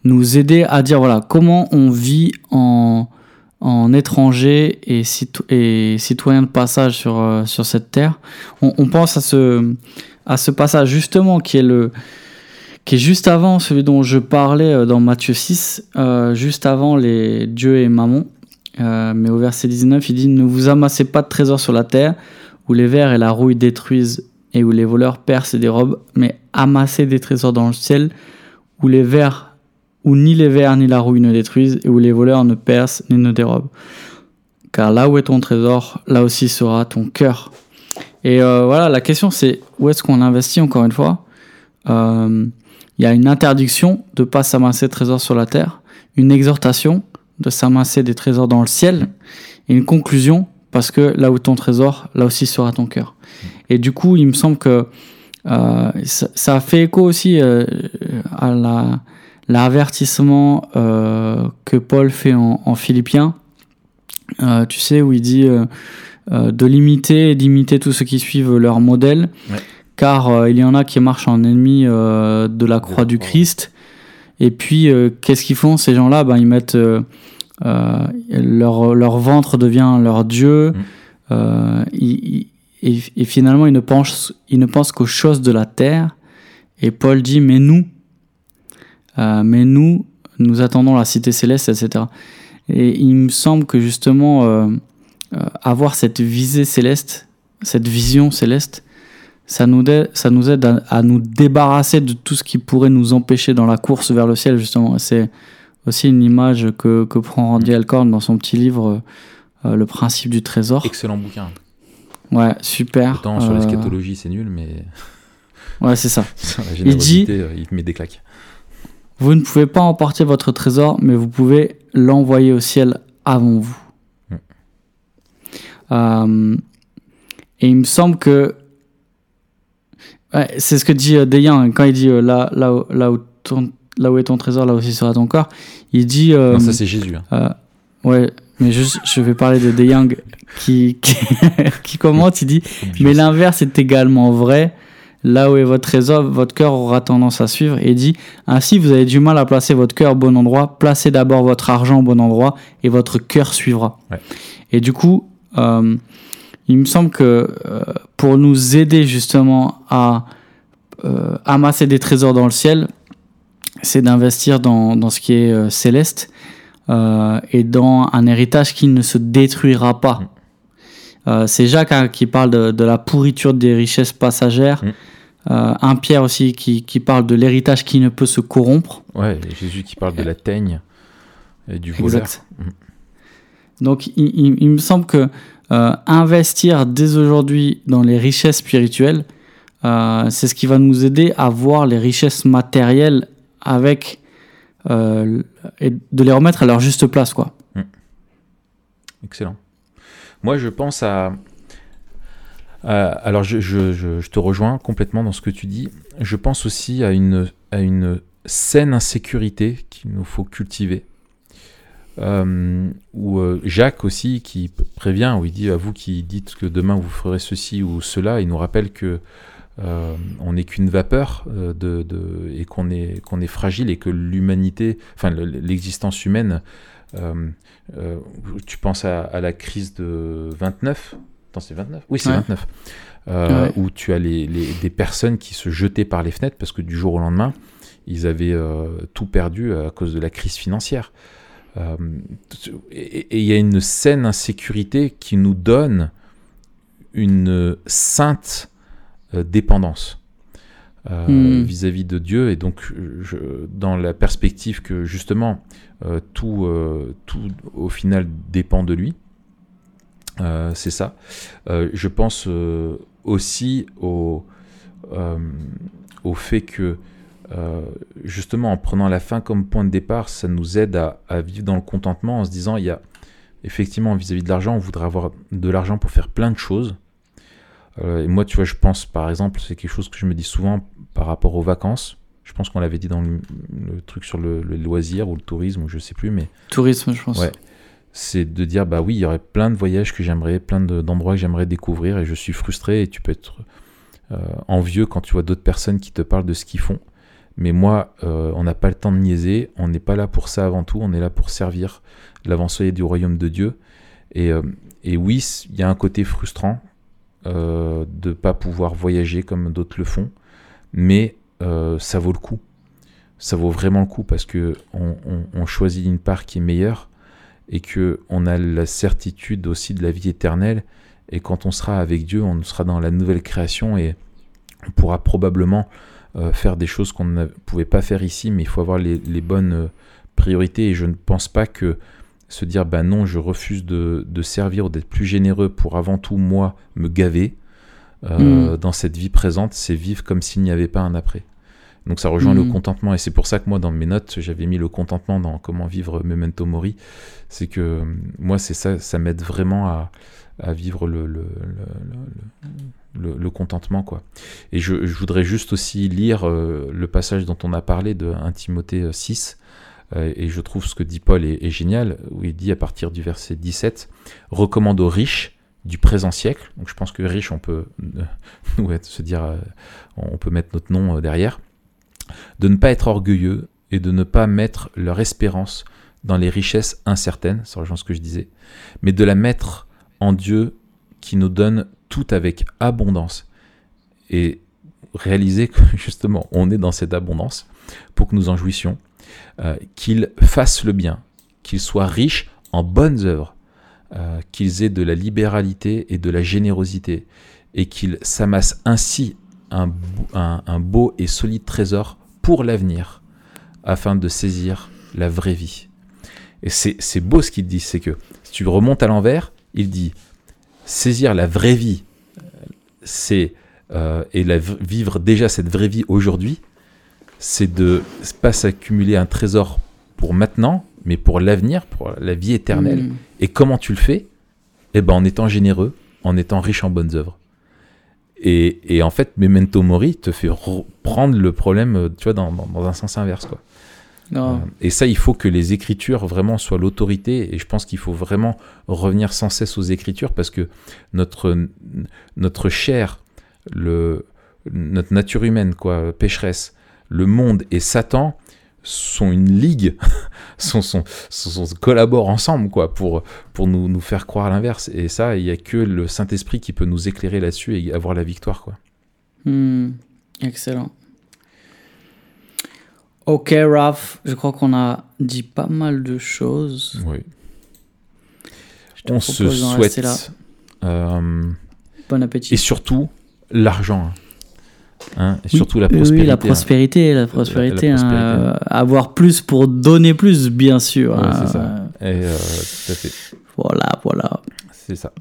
nous aider à dire voilà, comment on vit en en étranger et, citoyen de passage sur, euh, cette terre. On, pense à ce, passage justement qui est, le, qui est juste avant celui dont je parlais euh, dans Matthieu 6, euh, juste avant les dieux et mammon. mais au verset 19, il dit Ne vous amassez pas de trésors sur la terre, où les vers et la rouille détruisent et où les voleurs percent et dérobent, mais amassez des trésors dans le ciel, où les vers où ni les vers ni la rouille ne détruisent et où les voleurs ne percent ni ne dérobent. Car là où est ton trésor, là aussi sera ton cœur. Et euh, voilà, la question c'est où est-ce qu'on investit encore une fois? Euh, Il y a une interdiction de ne pas s'amasser de trésors sur la terre, une exhortation de s'amasser des trésors dans le ciel, et une conclusion parce que là où ton trésor, là aussi sera ton cœur. Et du coup, il me semble que euh, ça, ça, fait écho aussi à la l'avertissement euh, que Paul fait en, Philippiens, euh, tu sais, où il dit euh, de limiter et d'imiter tous ceux qui suivent leur modèle, car il y en a qui marchent en ennemi de la croix du Christ. Et puis, qu'est-ce qu'ils font ces gens-là? Ben, Ils mettent leur, leur, ventre devient leur Dieu. Mm. et, et, finalement, ils ne pensent, ils ne pensent qu'aux choses de la terre. Et Paul dit, mais nous, euh, mais nous, nous attendons la cité céleste, etc. Et il me semble que justement, euh, euh, avoir cette visée céleste, cette vision céleste, ça nous aide, ça nous aide à, nous débarrasser de tout ce qui pourrait nous empêcher dans la course vers le ciel, justement. C'est aussi une image que, que prend Randy Alcorn dans son petit livre Le principe du trésor. Excellent bouquin. Ouais, super. Autant sur l'eschatologie, c'est nul, mais. Ouais, c'est ça. il dit. Il met des claques. Vous ne pouvez pas emporter votre trésor, mais vous pouvez l'envoyer au ciel avant vous. Mm. Euh, et il me semble que c'est ce que dit euh, quand il dit euh, là, là, là, où là où est ton trésor, là aussi sera ton corps. Il dit. Euh, non, ça c'est Jésus. Hein. ouais, mais juste, je vais parler de De Young qui, qui, qui commente. Il dit Mais l'inverse est également vrai. Là où est votre trésor, votre cœur aura tendance à suivre. Et dit, ainsi vous avez du mal à placer votre cœur au bon endroit, placez d'abord votre argent au bon endroit et votre cœur suivra. Et du coup, euh, il me semble que euh, pour nous aider justement à euh, amasser des trésors dans le ciel, c'est d'investir dans, dans, ce qui est céleste et dans un héritage qui ne se détruira pas. Mm. Euh, c'est Jacques hein, qui parle de, de, la pourriture des richesses passagères. Mm. Euh, un Pierre aussi qui, qui parle de l'héritage qui ne peut se corrompre. Ouais, et Jésus qui parle de la teigne et du voleur. Exact. Donc il, il, il, me semble que euh, investir dès aujourd'hui dans les richesses spirituelles, c'est ce qui va nous aider à voir les richesses matérielles avec et de les remettre à leur juste place, quoi. Excellent. Moi, je pense à. alors, je, te rejoins complètement dans ce que tu dis. Je pense aussi à une, à une saine insécurité qu'il nous faut cultiver. Euh, ou euh, Jacques aussi qui prévient, où il dit à vous qui dites que demain vous ferez ceci ou cela, il nous rappelle que euh, on n'est qu'une vapeur euh, de, et qu'on est, qu'on est fragile et que l'humanité, enfin l'existence humaine, tu penses à, à, la crise de 29 Attends, c'est 29 Oui, c'est ouais. 29. Ouais. Où tu as les, les, des personnes qui se jetaient par les fenêtres parce que du jour au lendemain, ils avaient tout perdu à cause de la crise financière. Euh, et il y a une saine insécurité qui nous donne une sainte euh, dépendance vis-à-vis euh, -vis de Dieu. Et donc, je, dans la perspective que justement, euh, tout, euh, tout au final dépend de lui, c'est ça. je pense aussi au, fait que euh, justement en prenant la fin comme point de départ, ça nous aide à, vivre dans le contentement en se disant il y a effectivement vis-à-vis -vis de l'argent, on voudrait avoir de l'argent pour faire plein de choses. Euh, moi, tu vois, je pense par exemple, c'est quelque chose que je me dis souvent par rapport aux vacances. Je pense qu'on l'avait dit dans le, le, truc sur le, le, loisir ou le tourisme, ou je sais plus, mais. Tourisme, je pense. Ouais. C'est de dire, bah oui, il y aurait plein de voyages que j'aimerais, plein d'endroits que j'aimerais découvrir, et je suis frustré, et tu peux être euh, envieux quand tu vois d'autres personnes qui te parlent de ce qu'ils font. Mais moi, euh, on n'a pas le temps de niaiser, on n'est pas là pour ça avant tout, on est là pour servir l'avancée du royaume de Dieu. Et, euh, et oui, il y a un côté frustrant de ne pas pouvoir voyager comme d'autres le font, mais euh, ça vaut le coup. Ça vaut vraiment le coup parce que on, on, on choisit une part qui est meilleure et que on a la certitude aussi de la vie éternelle. Et quand on sera avec Dieu, on sera dans la nouvelle création et on pourra probablement euh, faire des choses qu'on ne pouvait pas faire ici, mais il faut avoir les, les, bonnes euh, priorités. Et je ne pense pas que se dire, ben non, je refuse de, de servir ou d'être plus généreux pour avant tout, moi, me gaver euh, mmh. dans cette vie présente, c'est vivre comme s'il n'y avait pas un après. Donc ça rejoint mmh. le contentement et c'est pour ça que moi dans mes notes j'avais mis le contentement dans comment vivre Memento Mori. C'est que moi c'est ça, ça m'aide vraiment à, à vivre le, le, le, le, contentement. Quoi. Et je, je, voudrais juste aussi lire euh, le passage dont on a parlé de 1 Timothée 6. Euh, et je trouve ce que dit Paul est, est, génial, où il dit à partir du verset 17 Recommande aux riches du présent siècle. Donc je pense que riche, on peut euh, se dire, euh, on peut mettre notre nom euh, derrière. De ne pas être orgueilleux et de ne pas mettre leur espérance dans les richesses incertaines, ça rejoint ce que je disais, mais de la mettre en Dieu qui nous donne tout avec abondance. Et réaliser que justement on est dans cette abondance pour que nous en jouissions, euh, qu'il fasse le bien, qu'il soit riche en bonnes œuvres, euh, qu'ils aient de la libéralité et de la générosité, et qu'ils s'amassent ainsi un, un, un, beau et solide trésor pour l'avenir, afin de saisir la vraie vie. Et c'est beau ce qu'il dit, c'est que si tu remontes à l'envers, il dit saisir la vraie vie, c'est euh, et la, vivre déjà cette vraie vie aujourd'hui, c'est de pas s'accumuler un trésor pour maintenant, mais pour l'avenir, pour la vie éternelle. Mmh. Et comment tu le fais? Eh ben en étant généreux, en étant riche en bonnes œuvres. Et, et en fait, Memento Mori te fait prendre le problème, tu vois, dans, dans, dans un sens inverse, quoi. Euh, et ça, il faut que les écritures vraiment soient l'autorité. Et je pense qu'il faut vraiment revenir sans cesse aux écritures parce que notre, notre chair, le, notre nature humaine, quoi, pécheresse, le monde et Satan sont une ligue, sont, sont, sont, sont, collaborent ensemble quoi, pour, pour nous, nous faire croire l'inverse. Et ça, il n'y a que le Saint-Esprit qui peut nous éclairer là-dessus et avoir la victoire. Quoi. Hmm. Excellent. Ok, Raph, je crois qu'on a dit pas mal de choses. Oui. On se souhaite. euh, Bon appétit. et surtout, l'argent. Hein. Hein, et Oui, surtout la prospérité. Oui, la hein. prospérité, la prospérité. La- la hein, prospérité. euh, avoir plus pour donner plus, bien sûr. Ouais, hein, c'est ça. euh, Et, euh, tout à fait. voilà, voilà. C'est ça.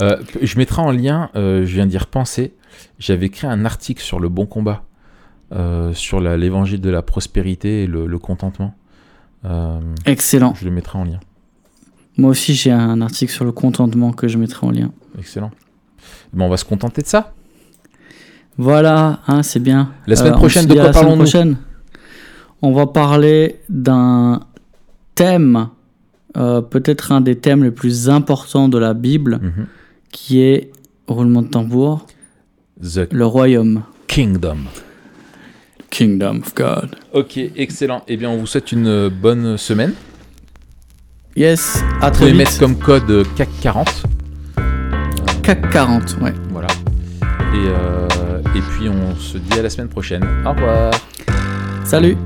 Euh, je mettrai en lien, euh, je viens d'y repenser, j'avais écrit un article sur le bon combat, sur l'évangile de la prospérité et le, le contentement. Excellent. je le mettrai en lien. Moi aussi, j'ai un article sur le contentement que je mettrai en lien. Excellent. Bon, on va se contenter de ça. Voilà, hein, c'est bien. La semaine Euh, prochaine, de quoi parlons-nous. On va parler d'un thème, euh, peut-être un des thèmes les plus importants de la Bible, Mhm. qui est, roulement de tambour, The le royaume. Kingdom. Kingdom of God. Ok, excellent. Eh bien, on vous souhaite une bonne semaine. Yes, à Vous très pouvez vite. mettre comme code CAC 40. CAC 40, ouais. Voilà. Et, euh, et puis, on se dit à la semaine prochaine. Au revoir. Salut